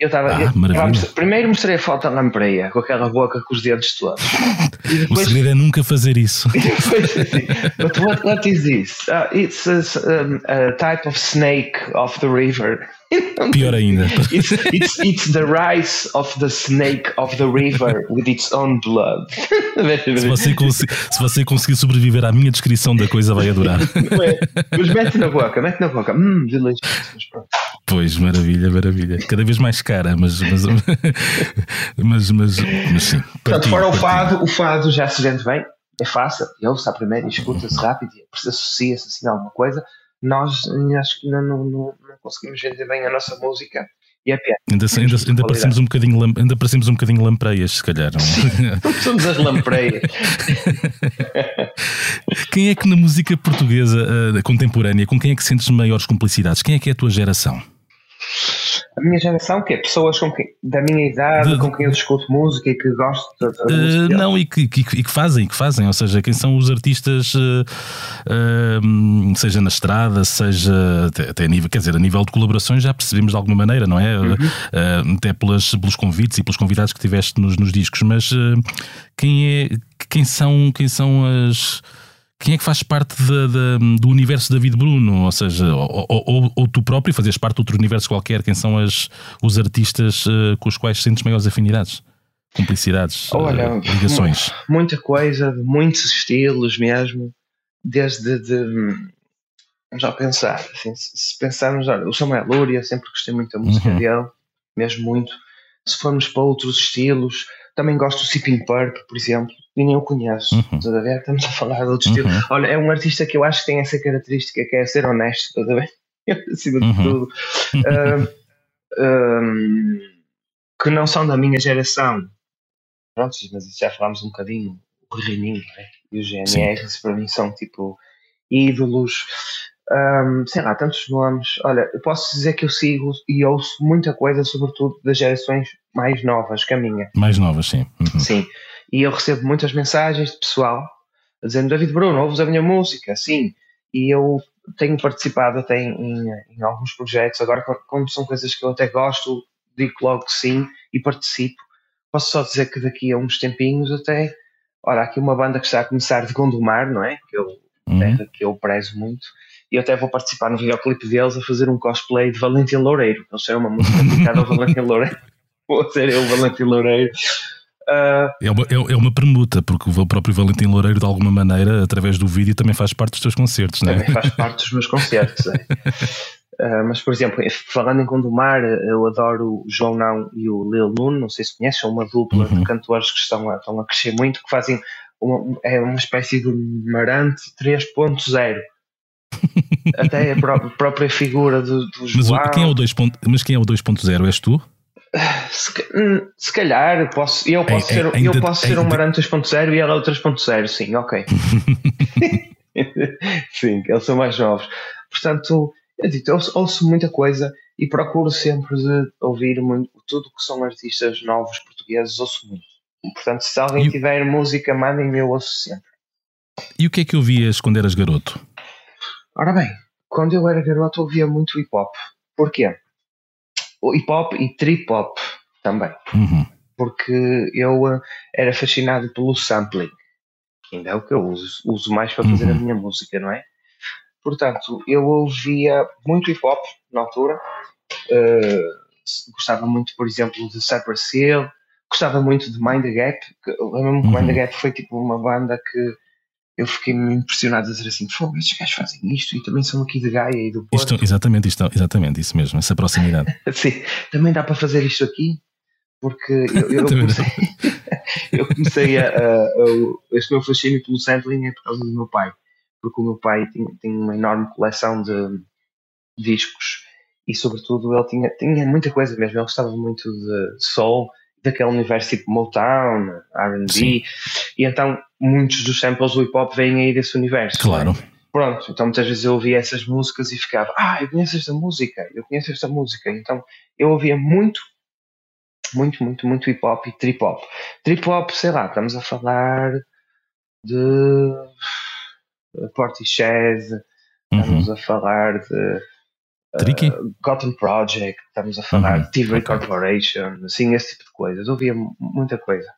Eu estava. Ah, eu- primeiro mostrei a foto da lampreia, com aquela boca com os dedos todos. E O depois, segredo é nunca fazer isso. depois assim, but what, what is this? Ah, it's a, um, a type of snake of the river. Pior ainda. It's, it's, it's the rise of the snake of the river with its own blood. Se você, se você conseguir sobreviver à minha descrição da coisa, vai adorar. Mas mete na boca, mete na boca. Hum, delicioso. Pois, maravilha, maravilha. Cada vez mais cara, mas. Mas, mas, mas, mas sim. Portanto, fora o fado, o fado já se sente bem, é fácil, ouve-se à primeira escuta-se rápido e associa-se assim a alguma coisa. Nós eh, acho que não, não, não conseguimos vender bem a nossa música e é piada. Ainda, ainda, ainda, parecemos um bocadinho, ainda parecemos um bocadinho lampreias, se calhar. não? Somos as lampreias. Quem é que na música portuguesa eh, contemporânea, com quem é que sentes maiores complicidades? Quem é que é a tua geração? A minha geração, que é pessoas quem, da minha idade, De- com quem eu discuto música e que gosto da, da Eh, música. deles. não, e que, que, e que fazem, que fazem, ou seja, quem são os artistas, eh, eh, seja na estrada, seja até, até a nível, quer dizer, a nível de colaborações já percebemos de alguma maneira, não é? Eh, até pelas, pelos convites e pelos convidados que tiveste nos, nos discos, mas eh, quem é, quem são, quem são as. Quem é que faz parte da- da- do universo de David Bruno? Ou seja, ou, ou- ou- tu próprio fazes parte de outro universo qualquer? Quem são as, os artistas eh, com os quais sentes maiores afinidades? Cumplicidades, eh, Olha, ligações? muita coisa, de muitos estilos mesmo, desde de, vamos lá pensar, assim, se se pensarmos, olha, o Samuel Lúria, sempre gostei muito da música Uhum. dele, mesmo muito. Se formos para outros estilos, também gosto do Sipping Purp, por exemplo, e nem o conheço. Uhum. Estás a ver? Estamos a falar de outro estilo. Uhum. Olha, é um artista que eu acho que tem essa característica que é ser honesto, estás a ver? Acima de Uhum. tudo. Que não são da minha geração. Pronto, mas já falámos um bocadinho. O Reininho né? e o GNR, para mim são tipo ídolos. Ahm, sei lá, tantos nomes. Olha, eu posso dizer que eu sigo e ouço muita coisa, sobretudo das gerações mais novas que a minha. Mais novas, sim. Uhum. Sim. E eu recebo muitas mensagens de pessoal dizendo David Bruno, ouves a minha música? Sim. E eu tenho participado até em, em, em alguns projetos. Agora, quando- como são coisas que eu até gosto, digo logo que sim e participo. Posso só dizer que daqui a uns tempinhos até. Olha, há aqui uma banda que está a começar de Gondomar, não é? Que eu, Uhum. terra que eu prezo muito. E eu até vou participar no videoclipe deles a fazer um cosplay de Valentim Loureiro. Eles fizeram uma música dedicada ao Valentim Loureiro. Vou ser eu, Valentim Loureiro. Ah, É uma, é, é uma permuta, porque o próprio Valentim Loureiro, de alguma maneira, através do vídeo, também faz parte dos teus concertos, não é? também faz parte dos meus concertos. é. Ah, mas, por exemplo, falando em Gondomar, eu adoro o João Não e o Lil Nuno, não sei se conheces, são uma dupla Uhum. de cantores que estão a, estão a crescer muito, que fazem uma, é uma espécie de Marante 3.0. Até a pró- própria figura do, do Mas, João. quem é o 2 ponto- mas quem é o 2.0? És tu? Se, hum, se calhar eu posso, eu posso ser, eu posso ser um Marante 2.0 e ela é o 3.0, sim, ok. sim, eles são mais novos. Portanto, eu digo, eu ouço, ouço muita coisa e procuro sempre ouvir muito, tudo que são artistas novos portugueses, ouço muito. Portanto, se alguém E tiver música, mandem-me, eu ouço sempre. E o que é que ouvias quando eras garoto? Ora bem, quando eu era garoto ouvia muito hip hop. Porquê? Hip hop e trip hop também. Uhum. porque eu eh, era fascinado pelo sampling, que ainda é o que eu uso, uso mais para fazer a Uhum. minha música, não é? Portanto, eu ouvia muito hip hop na altura, eh, gostava muito, por exemplo, de Cypress Hill, gostava muito de Mind the Gap, lembro-me que Uhum. Mind the Gap foi tipo uma banda que eu fiquei impressionado a dizer assim: fogo, estes gajos fazem isto e também são aqui de Gaia e do Porto. Isto, exatamente, isto, exatamente, isso mesmo, essa proximidade. Sim, também dá para fazer isto aqui, porque eu, eu comecei, eu comecei a, a- a- Este meu fascínio pelo sampling é por causa do meu pai, porque o meu pai tinha, tinha uma enorme coleção de discos e, sobretudo, ele tinha, tinha muita coisa mesmo. Ele gostava muito de soul, daquele universo tipo Motown. RB, e então muitos dos samples do hip hop vêm aí desse universo. Claro. Pronto, então muitas vezes eu ouvia essas músicas e ficava, ah, eu conheço esta música, eu conheço esta música. Então eu ouvia muito, muito, muito, muito hip hop e trip hop. Trip hop, sei lá, estamos a falar de Portishead, Uhum. estamos a falar de Tricky? Uh, Gotham Project, estamos a falar, uhum. TV okay. Corporation, assim, esse tipo de coisas. Ouvia muita coisa.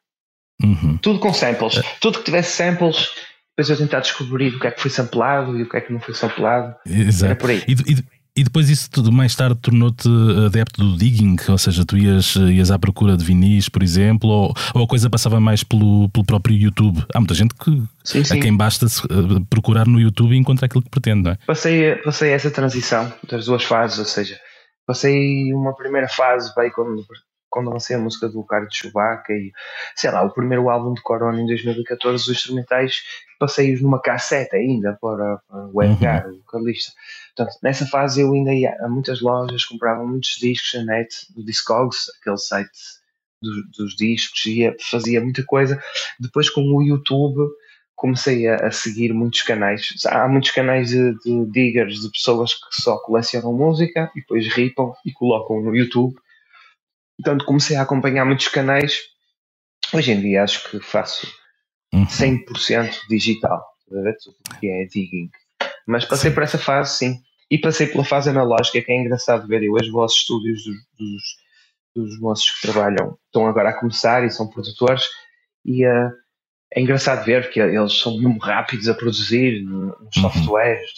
Uhum. Tudo com samples. Uh, Tudo que tivesse samples, depois eu tentar descobrir o que é que foi samplado e o que é que não foi samplado. Exato. Era por aí. E, e, e depois isso tudo mais tarde tornou-te adepto do digging, ou seja, tu ias, ias à procura de vinis, por exemplo, ou, ou a coisa passava mais pelo, pelo próprio YouTube? Há muita gente que sim, sim. a quem basta eh, procurar no YouTube e encontrar aquilo que pretende, não é? Passei, passei essa transição das duas fases, ou seja, passei uma primeira fase bem quando, quando lancei a música do Carlos de Chewbacca e sei lá, o primeiro álbum de Corona em 2014, os instrumentais passei-os numa cassete ainda para, para o Edgar, uhum. o vocalista. Portanto, nessa fase eu ainda ia a muitas lojas, comprava muitos discos na net, do Discogs, aquele site dos, dos discos, ia, fazia muita coisa. Depois com o YouTube comecei a, a, seguir muitos canais. Há muitos canais de, de, diggers, de pessoas que só colecionam música e depois ripam e colocam no YouTube. Portanto, comecei a acompanhar muitos canais. Hoje em dia acho que faço 100% uhum. digital, tudo que é digging. Mas passei sim. por essa fase, sim. E passei pela fase analógica, que é engraçado ver. Eu hoje vou aos estúdios dos, dos, dos moços que trabalham, estão agora a começar e são produtores, e uh, é engraçado ver que eles são muito rápidos a produzir nos uhum. softwares,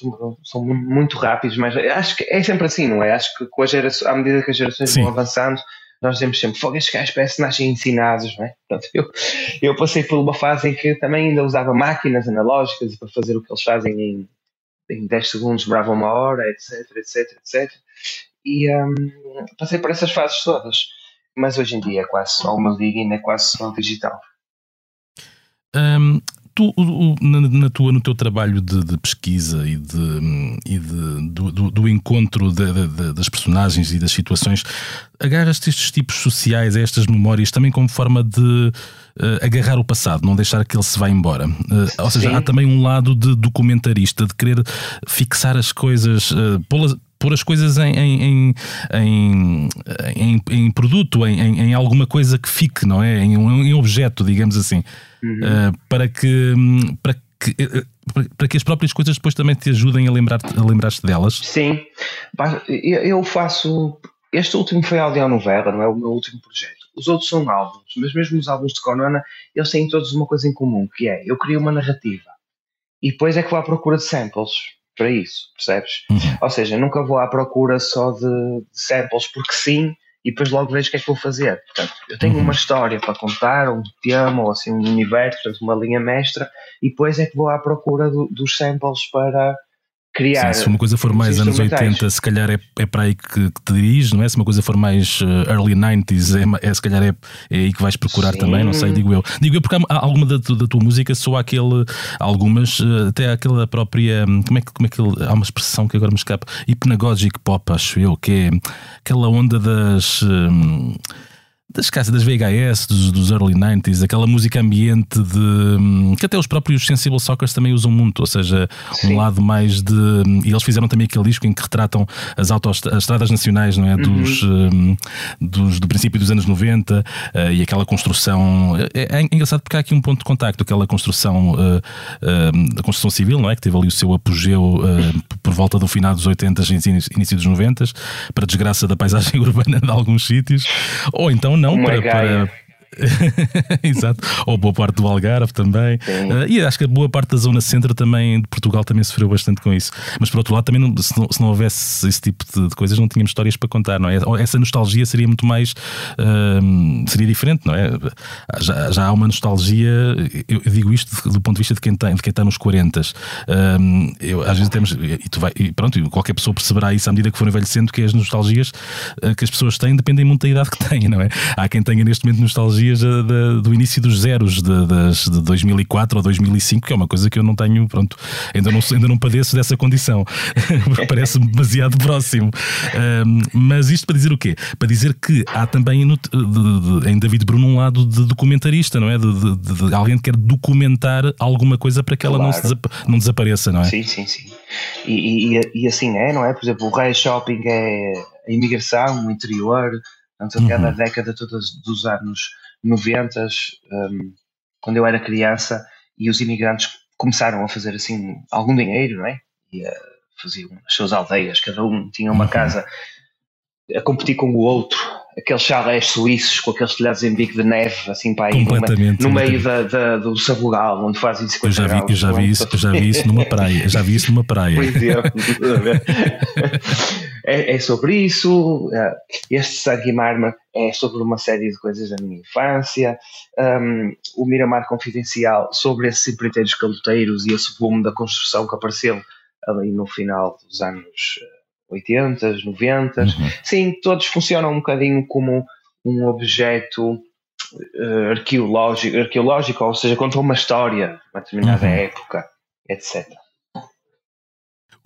são muito rápidos, mas acho que é sempre assim, não é? Acho que com a geração, à medida que as gerações sim. vão avançando, nós dizemos sempre, fogo, estes gajos parecem nascem ensinados, não é? Portanto, eu, eu passei por uma fase em que também ainda usava máquinas analógicas para fazer o que eles fazem em em 10 segundos demorava uma hora, etc, etc, etc. E um, passei por essas fases todas. Mas hoje em dia é quase só uma liga é quase só digital. Um, tu, na, na, tua, no teu trabalho de, de pesquisa e, de, e de, do, do, do encontro de, de, das personagens e das situações, agarras-te estes tipos sociais, a estas memórias, também como forma de uh, agarrar o passado, não deixar que ele se vá embora. Uh, ou seja, Sim. há também um lado de documentarista, de querer fixar as coisas, uh, pôr as coisas em, em, em, em, em produto, em, em, alguma coisa que fique, não é? Em, em objeto, digamos assim, uhum. uh, para que. Para que para que as próprias coisas depois também te ajudem a lembrar-te a lembrar delas? Sim, eu faço. Este último foi a audionovela, não é o meu último projeto. Os outros são álbuns, mas mesmo os álbuns de Conana, eles têm todos uma coisa em comum, que é eu crio uma narrativa e depois é que vou à procura de samples para isso, percebes? Uhum. Ou seja, nunca vou à procura só de, de, samples porque sim e depois logo vejo o que é que vou fazer. Portanto, eu tenho uhum. uma história para contar, um tema ou assim um universo, uma linha mestra, e depois é que vou à procura do, dos samples para criar. Sim, se uma coisa for mais anos 80, se calhar é, é para aí que, que te diriges, não é? Se uma coisa for mais uh, early 90s, é, é, se calhar é, é aí que vais procurar Sim. também, não sei, digo eu. Digo eu porque há, há alguma da, da, tua música soa aquele, algumas, uh, até aquela própria, como é que, como é que ele, há uma expressão que agora me escapa, hypnagogic pop, acho eu, que é aquela onda das. Um, das casas das VHS, dos, dos, early 90s, aquela música ambiente de que até os próprios Sensible Sockers também usam muito, ou seja, Sim. um lado mais de. E eles fizeram também aquele disco em que retratam as, as estradas nacionais, não é? Uhum. Dos, um, dos, do princípio dos anos 90 uh, eh, e aquela construção. É, é, engraçado porque há aqui um ponto de contacto, aquela construção uh, uh, da construção civil, não é? Que teve ali o seu apogeu por volta do final dos 80 e início dos 90 para desgraça da paisagem urbana de alguns sítios, ou então não para, para, Exato. Ou boa parte do Algarve também. Uh, e acho que a boa parte da zona centro também de Portugal também sofreu bastante com isso. Mas por outro lado, também não, se, não, se, não, houvesse esse tipo de, de, coisas, não tínhamos histórias para contar, não é? Essa nostalgia seria muito mais. Uh, seria diferente, não é? Já, já há uma nostalgia, eu, eu, digo isto do ponto de vista de quem, tem, de quem está nos 40. Uh, eu, às vezes temos. E, tu vai, e pronto, qualquer pessoa perceberá isso à medida que for envelhecendo, que as nostalgias ah, que as pessoas têm dependem muito da idade que têm, não é? Há quem tenha neste momento nostalgia dias do início dos zeros de, das, de 2004 ou 2005, que é uma coisa que eu não tenho, pronto, ainda não, ainda não padeço dessa condição, porque parece-me demasiado próximo. Um, mas isto para dizer o quê? Para dizer que há também no, de, de, em David Bruno um lado de documentarista, não é? De, alguém que quer documentar alguma coisa para que ela claro. não, não desapareça, não é? Sim, sim, sim. E, e, e, assim é, não é? Por exemplo, o Rei Shopping é a imigração, o interior, portanto, até uhum. na década todas dos anos 90, um, quando eu era criança, e os imigrantes começaram a fazer assim algum dinheiro, não é? E a faziam as suas aldeias, cada um tinha uma uhum. casa a competir com o outro, aqueles chalés suíços com aqueles telhados em bico de neve, assim para aí, no, meio da, da, do Sabugal, onde fazem 50 eu já vi, graus. Eu já vi, isso, eu já vi isso numa praia, já vi isso numa praia. Pois é, é, é sobre isso, é, este Sangue Marma é sobre uma série de coisas da minha infância, um, o Miramar Confidencial sobre esses empreiteiros caloteiros e esse boom da construção que apareceu ali no final dos anos 80, 90. Uhum. Sim, todos funcionam um bocadinho como um objeto uh, arqueológico, arqueológico, ou seja, contam uma história, uma determinada uhum. época, etc.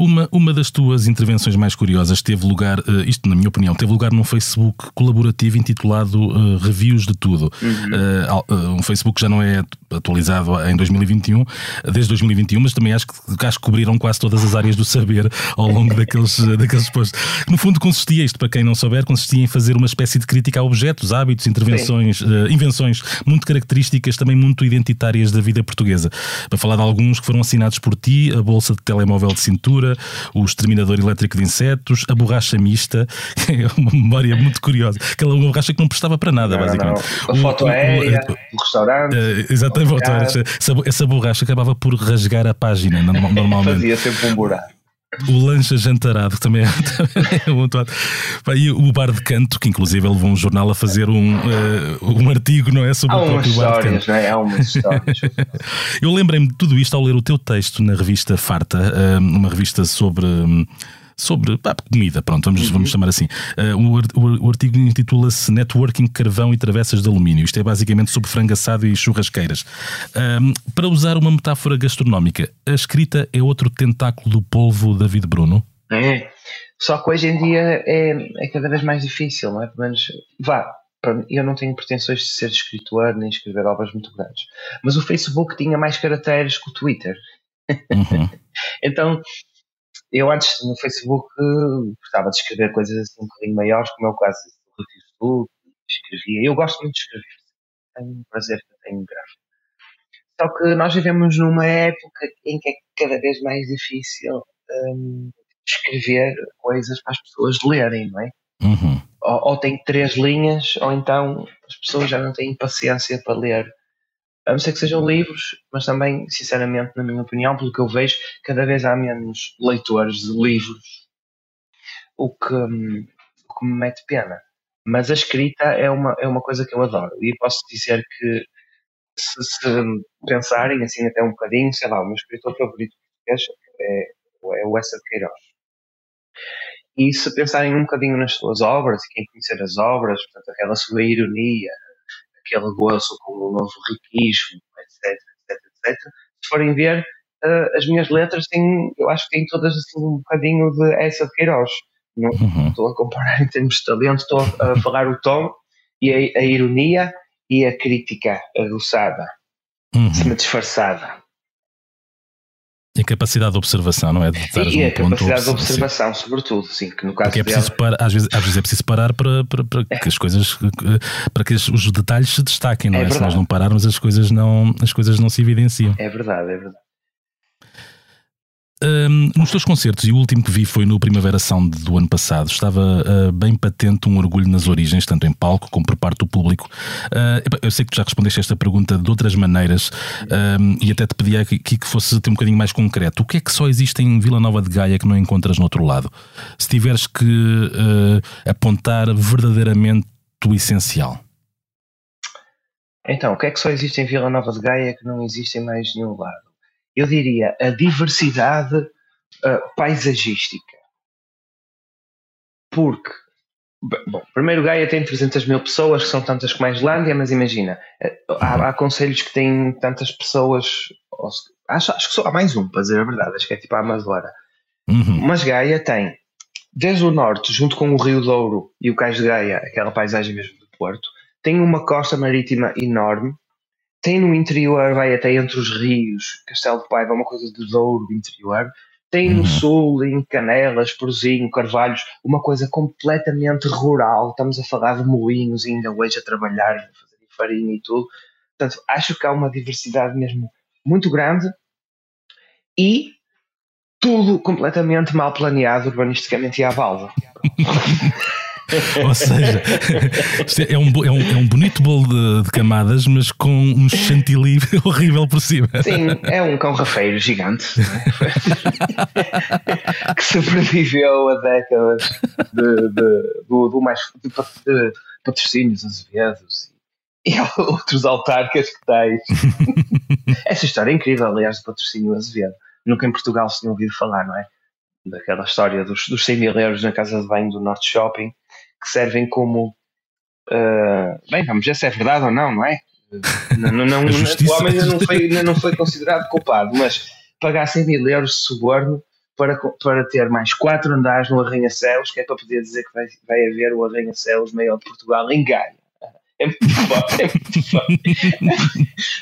Uma, uma das tuas intervenções mais curiosas teve lugar, uh, isto na minha opinião, teve lugar num Facebook colaborativo intitulado uh, Reviews de Tudo. Uhum. Uh, um Facebook que já não é atualizado em 2021, desde 2021, mas também acho que, acho que cobriram quase todas as áreas do saber ao longo daqueles, daqueles posts. No fundo, consistia, isto para quem não souber, consistia em fazer uma espécie de crítica a objetos, hábitos, intervenções, invenções muito características, também muito identitárias da vida portuguesa. Para falar de alguns que foram assinados por ti, a bolsa de telemóvel de cintura o exterminador elétrico de insetos, a borracha mista, que é uma memória muito curiosa. Aquela borracha que não prestava para nada, não, basicamente. Não. A foto aérea, o, restaurante. Uh, exatamente, essa, essa borracha acabava por rasgar a página, normalmente. Fazia sempre um buraco. O lancha jantarado também é, também é muito E o bar de canto, que inclusive ele levou um jornal a fazer um, uh, um artigo, não é? Sobre Há o próprio bar de canto. Não é? Há umas histórias. Eu lembrei-me de tudo isto ao ler o teu texto na revista Farta, uh, uma revista sobre. Sobre pá, comida, pronto, vamos, uhum. vamos chamar assim. Uh, o, artigo intitula-se Networking Carvão e Travessas de Alumínio. Isto é basicamente sobre frango assado e churrasqueiras. Um, para usar uma metáfora gastronómica, a escrita é outro tentáculo do polvo David Bruno? É, só que hoje em dia é, é cada vez mais difícil, não é? Pelo menos, vá, eu não tenho pretensões de ser escritor nem escrever obras muito grandes. Mas o Facebook tinha mais caracteres que o Twitter. Uhum. então eu antes no Facebook gostava de escrever coisas assim um bocadinho maiores, como é o caso do Facebook, escrevia. Eu gosto muito de escrever, tenho um prazer que tenho gráfico. Só que nós vivemos numa época em que é cada vez mais difícil um, escrever coisas para as pessoas lerem, não é? Uhum. Ou, ou tem três linhas, ou então as pessoas já não têm paciência para ler a não ser que sejam livros, mas também, sinceramente, na minha opinião, pelo que eu vejo, cada vez há menos leitores de livros, o que, hum, o que me mete pena. Mas a escrita é uma, é uma coisa que eu adoro e posso dizer que se, se pensarem assim até um bocadinho, sei lá, o meu escritor favorito português é, é o Essa de Queiroz. E se pensarem um bocadinho nas suas obras, e quem conhecer as obras, portanto, aquela sua ironia, aquele gozo com o novo riquismo, etc, etc, etc. Se forem ver, uh, as minhas letras têm, eu acho que têm todas assim um bocadinho de essa de Queiroz. Não uhum. estou a comparar em termos de talento, estou a falar o tom e a, a ironia e a crítica aguçada, uhum. disfarçada. A capacidade de observação, não é? De e a capacidade de observação, sobretudo, sim, que no caso Porque é preciso dela... parar, às, vezes, às vezes é preciso parar para, para, para é. que as coisas, para que os detalhes se destaquem, não é? é? Se nós não pararmos, as coisas não, as coisas não se evidenciam. É verdade, é verdade. Um, nos teus concertos, e o último que vi foi no Primavera Sound do ano passado, estava uh, bem patente um orgulho nas origens, tanto em palco como por parte do público. Uh, eu sei que tu já respondeste esta pergunta de outras maneiras um, e até te pedia aqui que, fosse ter um bocadinho mais concreto. O que é que só existe em Vila Nova de Gaia que não encontras no outro lado? Se tiveres que uh, apontar verdadeiramente o essencial. Então, o que é que só existe em Vila Nova de Gaia que não existe em mais nenhum lado? Eu diria, a diversidade uh, paisagística. Porque, bom, primeiro Gaia tem 300 mil pessoas, que são tantas como a Islândia, mas imagina, há, há conselhos que têm tantas pessoas, acho, acho que só há mais um, para dizer a verdade, acho que é tipo a Amadora. Uhum. Mas Gaia tem, desde o norte, junto com o Rio Douro e o Cais de Gaia, aquela paisagem mesmo do Porto, tem uma costa marítima enorme, tem no interior, vai até entre os rios, Castelo de Paiva, uma coisa de Douro do interior. Tem no uhum. sul, em Canelas, Porzinho, Carvalhos, uma coisa completamente rural. Estamos a falar de moinhos ainda hoje a trabalhar, a fazer farinha e tudo. Portanto, acho que há uma diversidade mesmo muito grande. E tudo completamente mal planeado urbanisticamente e à balda. Ou seja, é, um, é, um, é um bonito bolo de, de, camadas, mas com um chantilly horrível por cima. Sim, é um cão rafeiro gigante é? que sobreviveu a décadas de, de, do, do mais de, de patrocínios azevedos e outros autarcas que tais. Essa história é incrível, aliás, do patrocínio azevedo. Nunca em Portugal se tinha ouvido falar, não é? Daquela história dos, dos 100 mil euros na casa de banho do Norte Shopping que servem como. Uh, bem, vamos ver se é verdade ou não, não é? Não, não, não, o homem ainda não, foi, ainda não foi considerado culpado, mas pagar 100 mil euros de suborno para, para ter mais quatro andares no Arranha-Céus, que é para poder dizer que vai, vai haver o Arranha-Céus maior de Portugal em Gaia. É muito forte, é muito forte.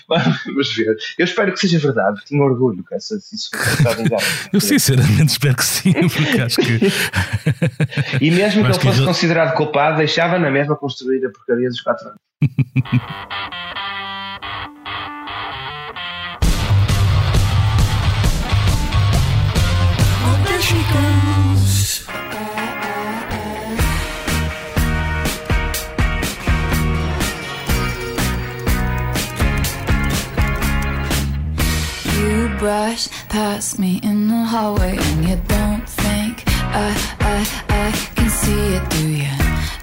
Vamos ver. Eu espero que seja verdade. Tenho orgulho que essa, isso verdade. Eu sinceramente espero que sim, porque acho que. e mesmo que ele fosse que... considerado culpado, deixava na mesma construir a porcaria dos quatro anos. Brush past me in the hallway and you don't think I, I, I can see it, do you?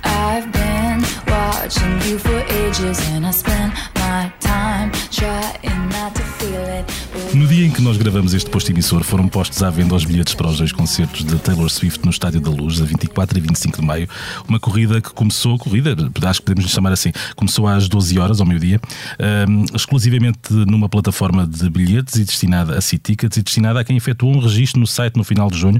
I've been watching you for ages and I spend my time trying not to feel it. No dia em que nós gravamos este posto emissor, foram postos à venda os bilhetes para os dois concertos de Taylor Swift no Estádio da Luz, a 24 e 25 de maio. Uma corrida que começou, corrida, acho que podemos chamar assim, começou às 12 horas, ao meio-dia, um, exclusivamente numa plataforma de bilhetes e destinada a C-Tickets e destinada a quem efetuou um registro no site no final de junho.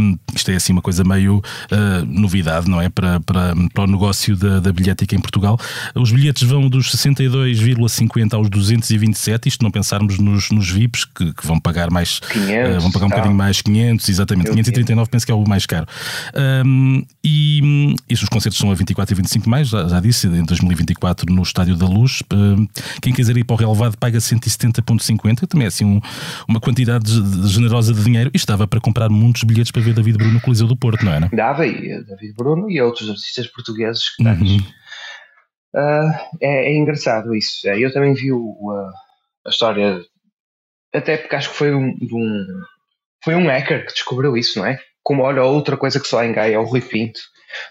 Um, isto é assim uma coisa meio uh, novidade, não é? Para, para, para o negócio da, da bilhética em Portugal. Os bilhetes vão dos 62,50 aos 227, isto não pensarmos nos, nos VIPs que, que vão pagar mais 500, uh, eh, vão pagar um tá. bocadinho mais 500, exatamente, Eu 539 penso que é o mais caro. Um, e, e os concertos são a 24 e 25 de maio, já, já disse, em 2024 no Estádio da Luz. Quem quiser ir para o relevado paga 170,50, também é assim um, uma quantidade generosa de dinheiro. E estava para comprar muitos bilhetes para ver David Bruno no Coliseu do Porto, não era? Dava, e David Bruno e outros artistas portugueses que. Uhum. Uh, é, é, engraçado isso. É, eu também vi o, a, a história até porque acho que foi um, um, foi um hacker que descobriu isso, não é? Como olha, outra coisa que só engaia é o Rui Pinto.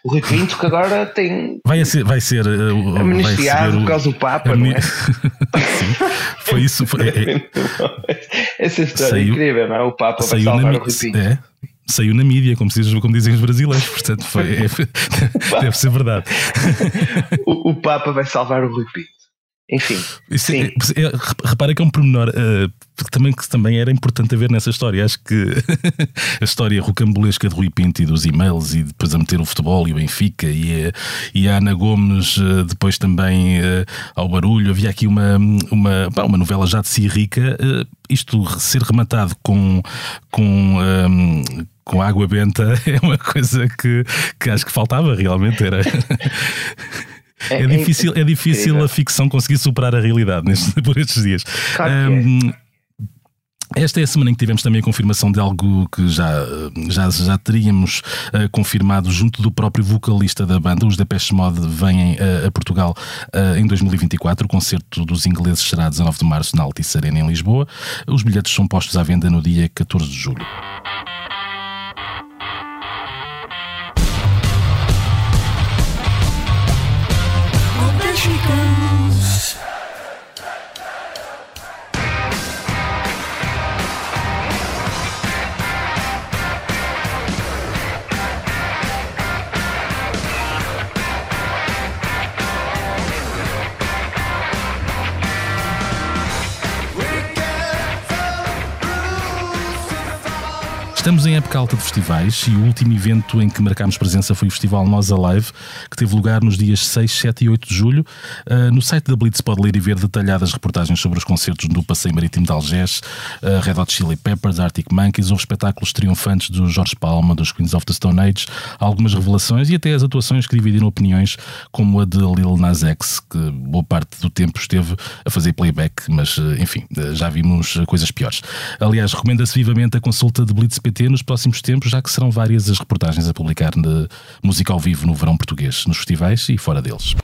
O Rui Pinto que agora tem. Vai ser, vai ser uh, amnistiado por causa do Papa, não é? Sim, foi isso. Foi, é, Essa história saiu, é incrível, não é? O Papa vai salvar o Rui Pinto. É, saiu na mídia, como, se, como dizem os brasileiros, portanto foi, é, deve ser verdade. o, o Papa vai salvar o Rui Pinto. Enfim. Isso é, é, repara que é um pormenor uh, que, também, que também era importante a ver nessa história. Acho que a história rocambolesca de Rui Pinto e dos e-mails e depois a meter o futebol e o Benfica e a, e a Ana Gomes uh, depois também uh, ao barulho. Havia aqui uma, uma, uma novela já de si rica. isto ser rematado com. com um, com água benta é uma coisa que, que acho que faltava realmente. Era. É, é, difícil, é difícil a ficção conseguir superar a realidade nestes, por estes dias. Claro um, esta é a semana em que tivemos também a confirmação de algo que já, já, já teríamos uh, confirmado junto do próprio vocalista da banda. Os Depeche Mode vêm uh, a Portugal uh, em 2024. O concerto dos ingleses será 19 de março na Altice Arena em Lisboa. Os bilhetes são postos à venda no dia 14 de julho. chicken. Estamos em época alta de festivais e o último evento em que marcámos presença foi o Festival Nós Alive, que teve lugar nos dias 6, 7 e 8 de julho. Uh, no site da Blitz pode ler e ver detalhadas reportagens sobre os concertos no Passeio Marítimo de Algés, uh, Red Hot Chili Peppers, Arctic Monkeys, houve espetáculos triunfantes do Jorge Palma, dos Queens of the Stone Age, algumas revelações e até as atuações que dividiram opiniões, como a de Lil Nas X, que boa parte do tempo esteve a fazer playback, mas uh, enfim, já vimos coisas piores. Aliás, recomenda-se vivamente a consulta de Blitz PT nos próximos tempos, já que serão várias as reportagens a publicar de música ao vivo no verão português, nos festivais e fora deles.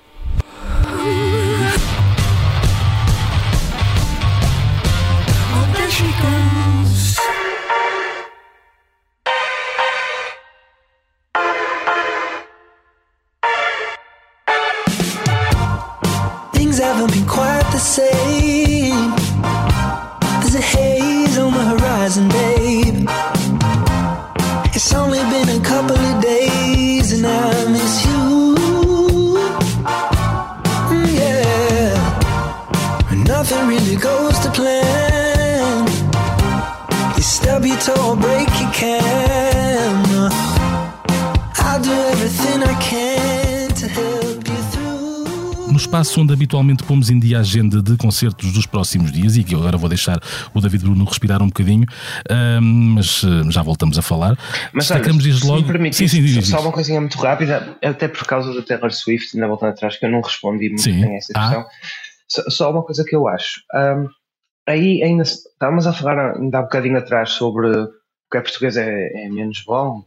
Espaço onde habitualmente pomos em dia a agenda de concertos dos próximos dias, e que agora vou deixar o David Bruno respirar um bocadinho, mas uh, já voltamos a falar. Mas Destacamos olha, logo. Se me sim, sim, sim, só uma coisinha muito rápida, até por causa do Taylor Swift, ainda voltando atrás, que eu não respondi muito sim. bem a essa questão. Ah. Só, uma coisa que eu acho. Um, aí ainda estávamos a falar ainda há um bocadinho atrás sobre o que é português é, é menos bom,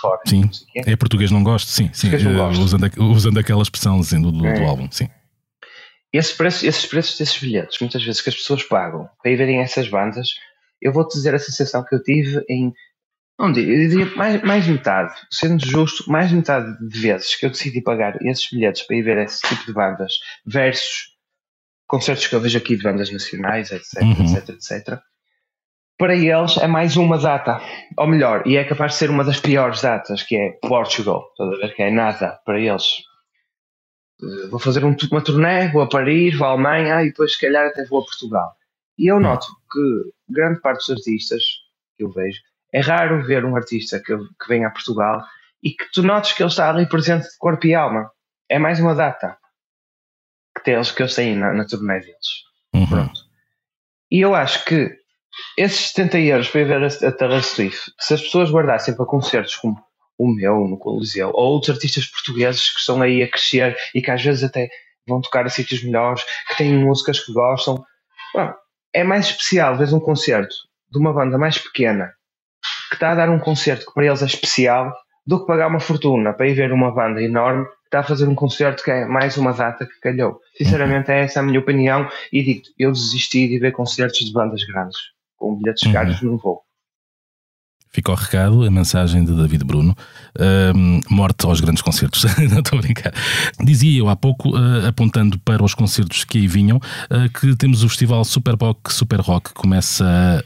fora. Sim, é português não gosto, sim, sim. Gosto. Usando, usando aquela expressão assim, do, do, é. do álbum, sim. Esse preço, esses preços desses bilhetes, muitas vezes que as pessoas pagam para ir verem essas bandas, eu vou-te dizer a sensação que eu tive em. Não digo, eu diria mais, mais metade, sendo justo, mais metade de vezes que eu decidi pagar esses bilhetes para ir ver esse tipo de bandas versus concertos que eu vejo aqui de bandas nacionais, etc, uhum. etc, etc. Para eles é mais uma data, ou melhor, e é capaz de ser uma das piores datas, que é Portugal, que é nada para eles. Eh, vou fazer um, uma turnê, vou a Paris, vou à Alemanha e depois, se calhar, até vou a Portugal. E eu noto que grande parte dos artistas que eu vejo, é raro ver um artista que, que vem a Portugal e que tu notes que ele está ali presente de corpo e alma. É mais uma data que, eles, que eles têm na, na turnê deles. Uhum. Pronto. E eu acho que esses 70 euros para ir ver a, Taylor Swift, se as pessoas guardassem para concertos como o meu no Coliseu, ou outros artistas portugueses que estão aí a crescer e que às vezes até vão tocar a sítios melhores, que têm músicas que gostam. Bom, é mais especial ver um concerto de uma banda mais pequena que está a dar um concerto que para eles é especial do que pagar uma fortuna para ir ver uma banda enorme que está a fazer um concerto que é mais uma data que calhou. Sinceramente, é essa a minha opinião e digo eu desisti de ver concertos de bandas grandes. Com bilhetes uhum. caros não vou. Fica o recado, a mensagem de David Bruno. Uh, morte aos grandes concertos. Não estou a brincar. Dizia eu há pouco, uh, apontando para os concertos que aí vinham, uh, que temos o festival Super Rock, Super Rock, que começa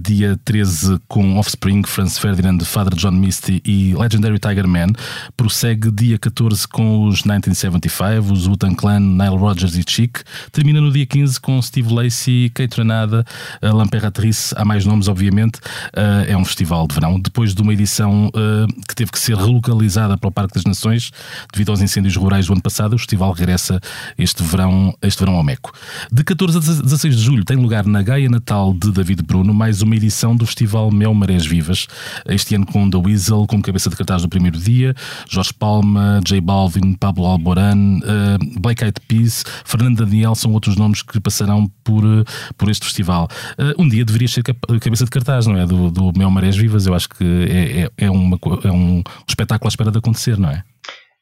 dia 13 com Offspring, Franz Ferdinand, Father John Misty e Legendary Tiger Man. Prossegue dia 14 com os 1975, os Wu-Tang Clan, Nile Rodgers e Chic. Termina no dia 15 com Steve Lacey, Kate Renada, uh, L'Imperatrice, há mais nomes, obviamente. Uh, é um festival de verão. Depois de uma edição uh, que teve que ser relocalizada para o Parque das Nações devido aos incêndios rurais do ano passado, o festival regressa este verão, este verão ao Meco. De 14 a 16 de julho tem lugar na Gaia Natal de David Bruno, mais mais uma edição do Festival Mel Marés Vivas. Este ano com The Weasel, como cabeça de cartaz do primeiro dia, Jorge Palma, J Balvin, Pablo Alboran, uh, Black Eyed Peas, Fernando Daniel são outros nomes que passarão por, uh, por este festival. Uh, um dia deveria ser cabeça de cartaz, não é? Do, do Mel Marés Vivas. Eu acho que é, é, é, uma, é um espetáculo à espera de acontecer, não é?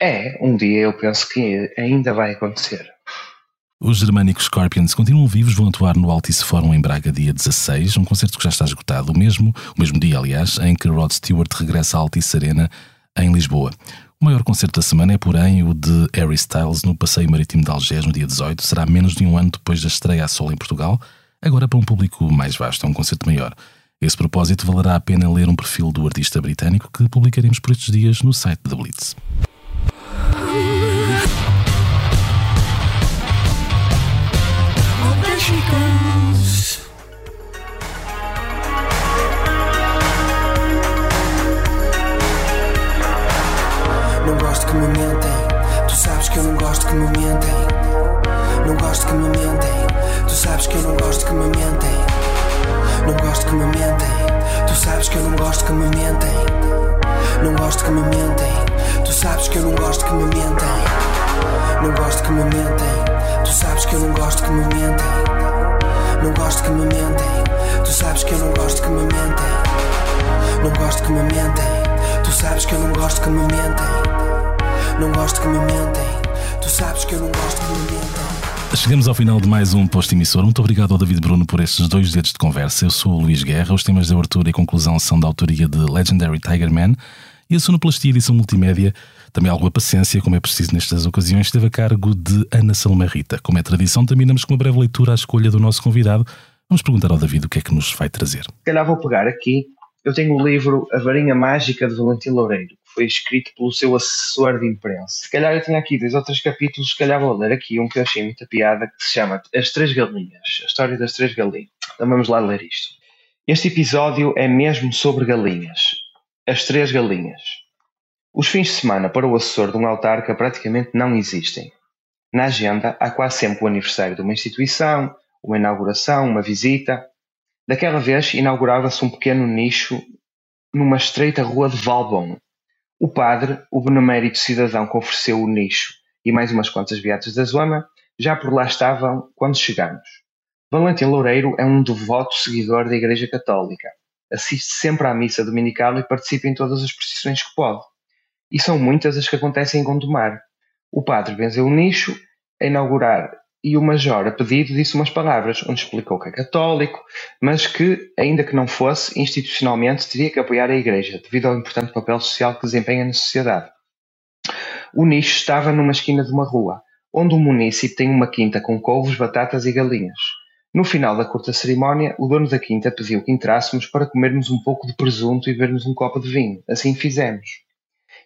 É, um dia eu penso que ainda vai acontecer. Os germânicos Scorpions continuam vivos, vão atuar no Altice Fórum em Braga dia 16, um concerto que já está esgotado, o mesmo, o mesmo dia, aliás, em que Rod Stewart regressa à Altice Arena em Lisboa. O maior concerto da semana é, porém, o de Harry Styles no Passeio Marítimo de Algés no dia 18. Será menos de um ano depois da estreia a solo em Portugal, agora para um público mais vasto, é um concerto maior. Esse propósito valerá a pena ler um perfil do artista britânico que publicaremos por estes dias no site da Blitz. Chicos. Não gosto que me mentem. Tu sabes que eu não gosto que me mentem. Não gosto que me mentem. Tu sabes que eu não gosto que me mentem. Não gosto que me mentem. Tu sabes que eu não gosto que me mentem. Não gosto que me mentem. Tu sabes que eu não gosto que me mentem. Não gosto que me mentem. Tu sabes que eu não gosto que me mentem. Não gosto que me mentem. Tu sabes que eu não gosto que me mentem. Não gosto que me mentem. Tu sabes que eu não gosto que me mentem. Não gosto que me mentem. Tu sabes que eu não gosto que me mentem. Chegamos ao final de mais um posto emissor. Muito obrigado ao David Bruno por estes dois dedos de conversa. Eu sou o Luís Guerra. Os temas de abertura e conclusão são da autoria de Legendary Tiger Man e a sonoplastia edição multimédia, também alguma paciência, como é preciso nestas ocasiões, esteve a cargo de Ana Salma Rita. Como é tradição, terminamos com uma breve leitura à escolha do nosso convidado. Vamos perguntar ao David o que é que nos vai trazer. Se calhar vou pegar aqui. Eu tenho o livro A Varinha Mágica de Valentim Loureiro, que foi escrito pelo seu assessor de imprensa. Se calhar eu tenho aqui dois outros capítulos, se calhar vou ler aqui um que eu achei muita piada, que se chama As Três Galinhas, a história das Três Galinhas. Então vamos lá ler isto. Este episódio é mesmo sobre galinhas. As Três Galinhas. Os fins de semana para o assessor de um autarca praticamente não existem. Na agenda há quase sempre o aniversário de uma instituição, uma inauguração, uma visita. Daquela vez inaugurava-se um pequeno nicho numa estreita rua de Valbon. O padre, o benemérito cidadão que ofereceu o nicho e mais umas quantas viatas da zona, já por lá estavam quando chegamos. Valentim Loureiro é um devoto seguidor da Igreja Católica. Assiste sempre à missa dominical e participa em todas as procissões que pode. E são muitas as que acontecem em Gondomar. O padre benzeu o nicho a inaugurar e o major, a pedido, disse umas palavras, onde explicou que é católico, mas que, ainda que não fosse, institucionalmente teria que apoiar a Igreja, devido ao importante papel social que desempenha na sociedade. O nicho estava numa esquina de uma rua, onde o município tem uma quinta com couves, batatas e galinhas. No final da curta cerimónia, o dono da quinta pediu que entrássemos para comermos um pouco de presunto e bebermos um copo de vinho. Assim fizemos.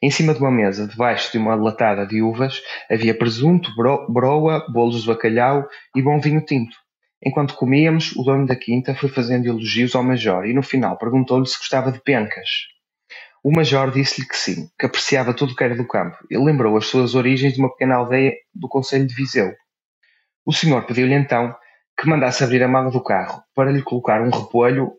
Em cima de uma mesa, debaixo de uma latada de uvas, havia presunto, broa, bolos de bacalhau e bom vinho tinto. Enquanto comíamos, o dono da quinta foi fazendo elogios ao major e no final perguntou-lhe se gostava de pencas. O major disse-lhe que sim, que apreciava tudo o que era do campo. Ele lembrou as suas origens de uma pequena aldeia do Conselho de Viseu. O senhor pediu-lhe então que mandasse abrir a mala do carro para lhe colocar um repolho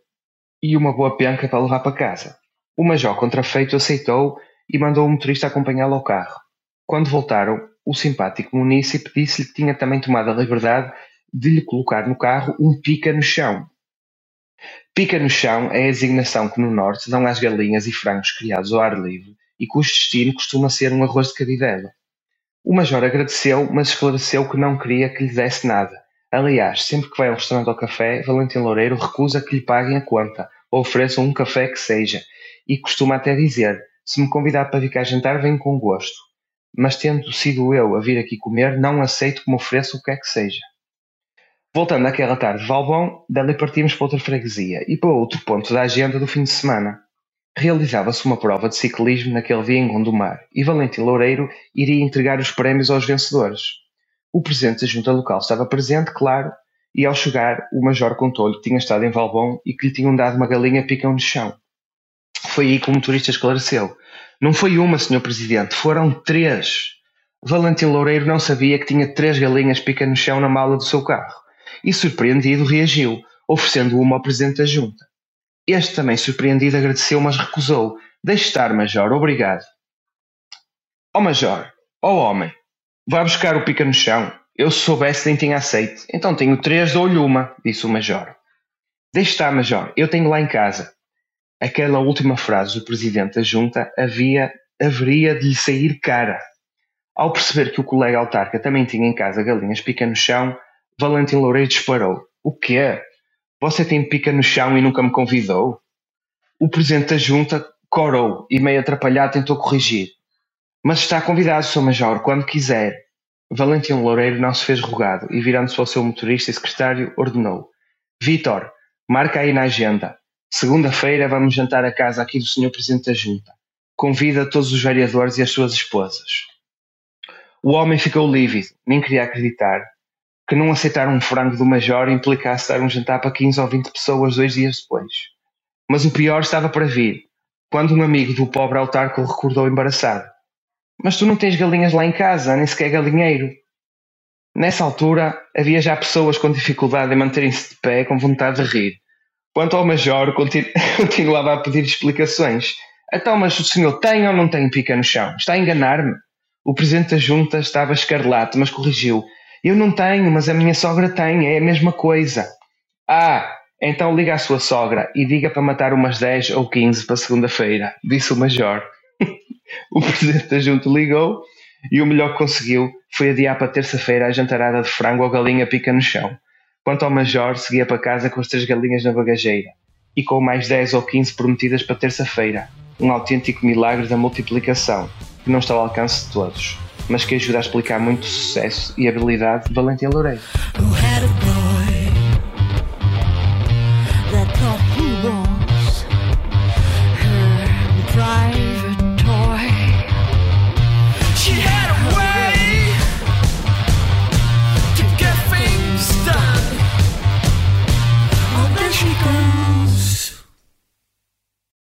e uma boa penca para levar para casa. O major, contrafeito, aceitou e mandou o motorista acompanhá-lo ao carro. Quando voltaram, o simpático munícipe disse-lhe que tinha também tomado a liberdade de lhe colocar no carro um pica no chão. Pica no chão é a designação que no norte dão às galinhas e frangos criados ao ar livre e cujo destino costuma ser um arroz de cabidela. O major agradeceu, mas esclareceu que não queria que lhe desse nada. Aliás, sempre que vai ao restaurante ou café, Valentim Loureiro recusa que lhe paguem a conta ou ofereçam um café que seja, e costuma até dizer se me convidar para vir cá jantar, venho com gosto. Mas tendo sido eu a vir aqui comer, não aceito que me ofereça o que é que seja. Voltando àquela tarde de Valbon, dali partimos para outra freguesia e para outro ponto da agenda do fim de semana. Realizava-se uma prova de ciclismo naquele dia em Gondomar e Valentim Loureiro iria entregar os prémios aos vencedores. O presidente da junta local estava presente, claro, e ao chegar o major contou-lhe que tinha estado em Valbon e que lhe tinham dado uma galinha picão de chão. Foi aí que o motorista esclareceu. Não foi uma, senhor presidente, foram três. Valentim Loureiro não sabia que tinha três galinhas pica no chão na mala do seu carro. E surpreendido reagiu, oferecendo uma ao presidente da junta. Este também surpreendido agradeceu, mas recusou. Deixe estar, major, obrigado. Ó oh, major, ó oh, homem, vá buscar o pica no chão. Eu se soubesse nem tinha aceito. Então tenho três, dou-lhe uma, disse o major. Deixe estar, major, eu tenho lá em casa. Aquela última frase do presidente da junta havia, haveria de lhe sair cara. Ao perceber que o colega autarca também tinha em casa galinhas pica no chão, Valentim Loureiro disparou. O quê? Você tem pica no chão e nunca me convidou? O presidente da junta corou e, meio atrapalhado, tentou corrigir. Mas está convidado, Sr. Major, quando quiser. Valentim Loureiro não se fez rogado e, virando-se ao seu motorista e secretário, ordenou: Vitor, marca aí na agenda. Segunda-feira vamos jantar a casa aqui do Sr. Presidente da Junta. Convida todos os vereadores e as suas esposas. O homem ficou lívido, nem queria acreditar que não aceitar um frango do Major implicasse dar um jantar para 15 ou 20 pessoas dois dias depois. Mas o pior estava para vir, quando um amigo do pobre autarca o recordou embaraçado. Mas tu não tens galinhas lá em casa, nem sequer galinheiro. Nessa altura, havia já pessoas com dificuldade em manterem-se de pé, com vontade de rir. Quanto ao Major, continuava a pedir explicações. Então, mas o senhor tem ou não tem pica no chão? Está a enganar-me? O presidente da junta estava escarlate, mas corrigiu. Eu não tenho, mas a minha sogra tem, é a mesma coisa. Ah, então liga à sua sogra e diga para matar umas 10 ou 15 para segunda-feira, disse o Major. o presidente da junta ligou e o melhor que conseguiu foi adiar para terça-feira a jantarada de frango ou galinha pica no chão. Quanto ao Major, seguia para casa com as três galinhas na bagageira e com mais 10 ou 15 prometidas para terça-feira. Um autêntico milagre da multiplicação, que não está ao alcance de todos, mas que ajuda a explicar muito sucesso e habilidade de Valentim Loureiro.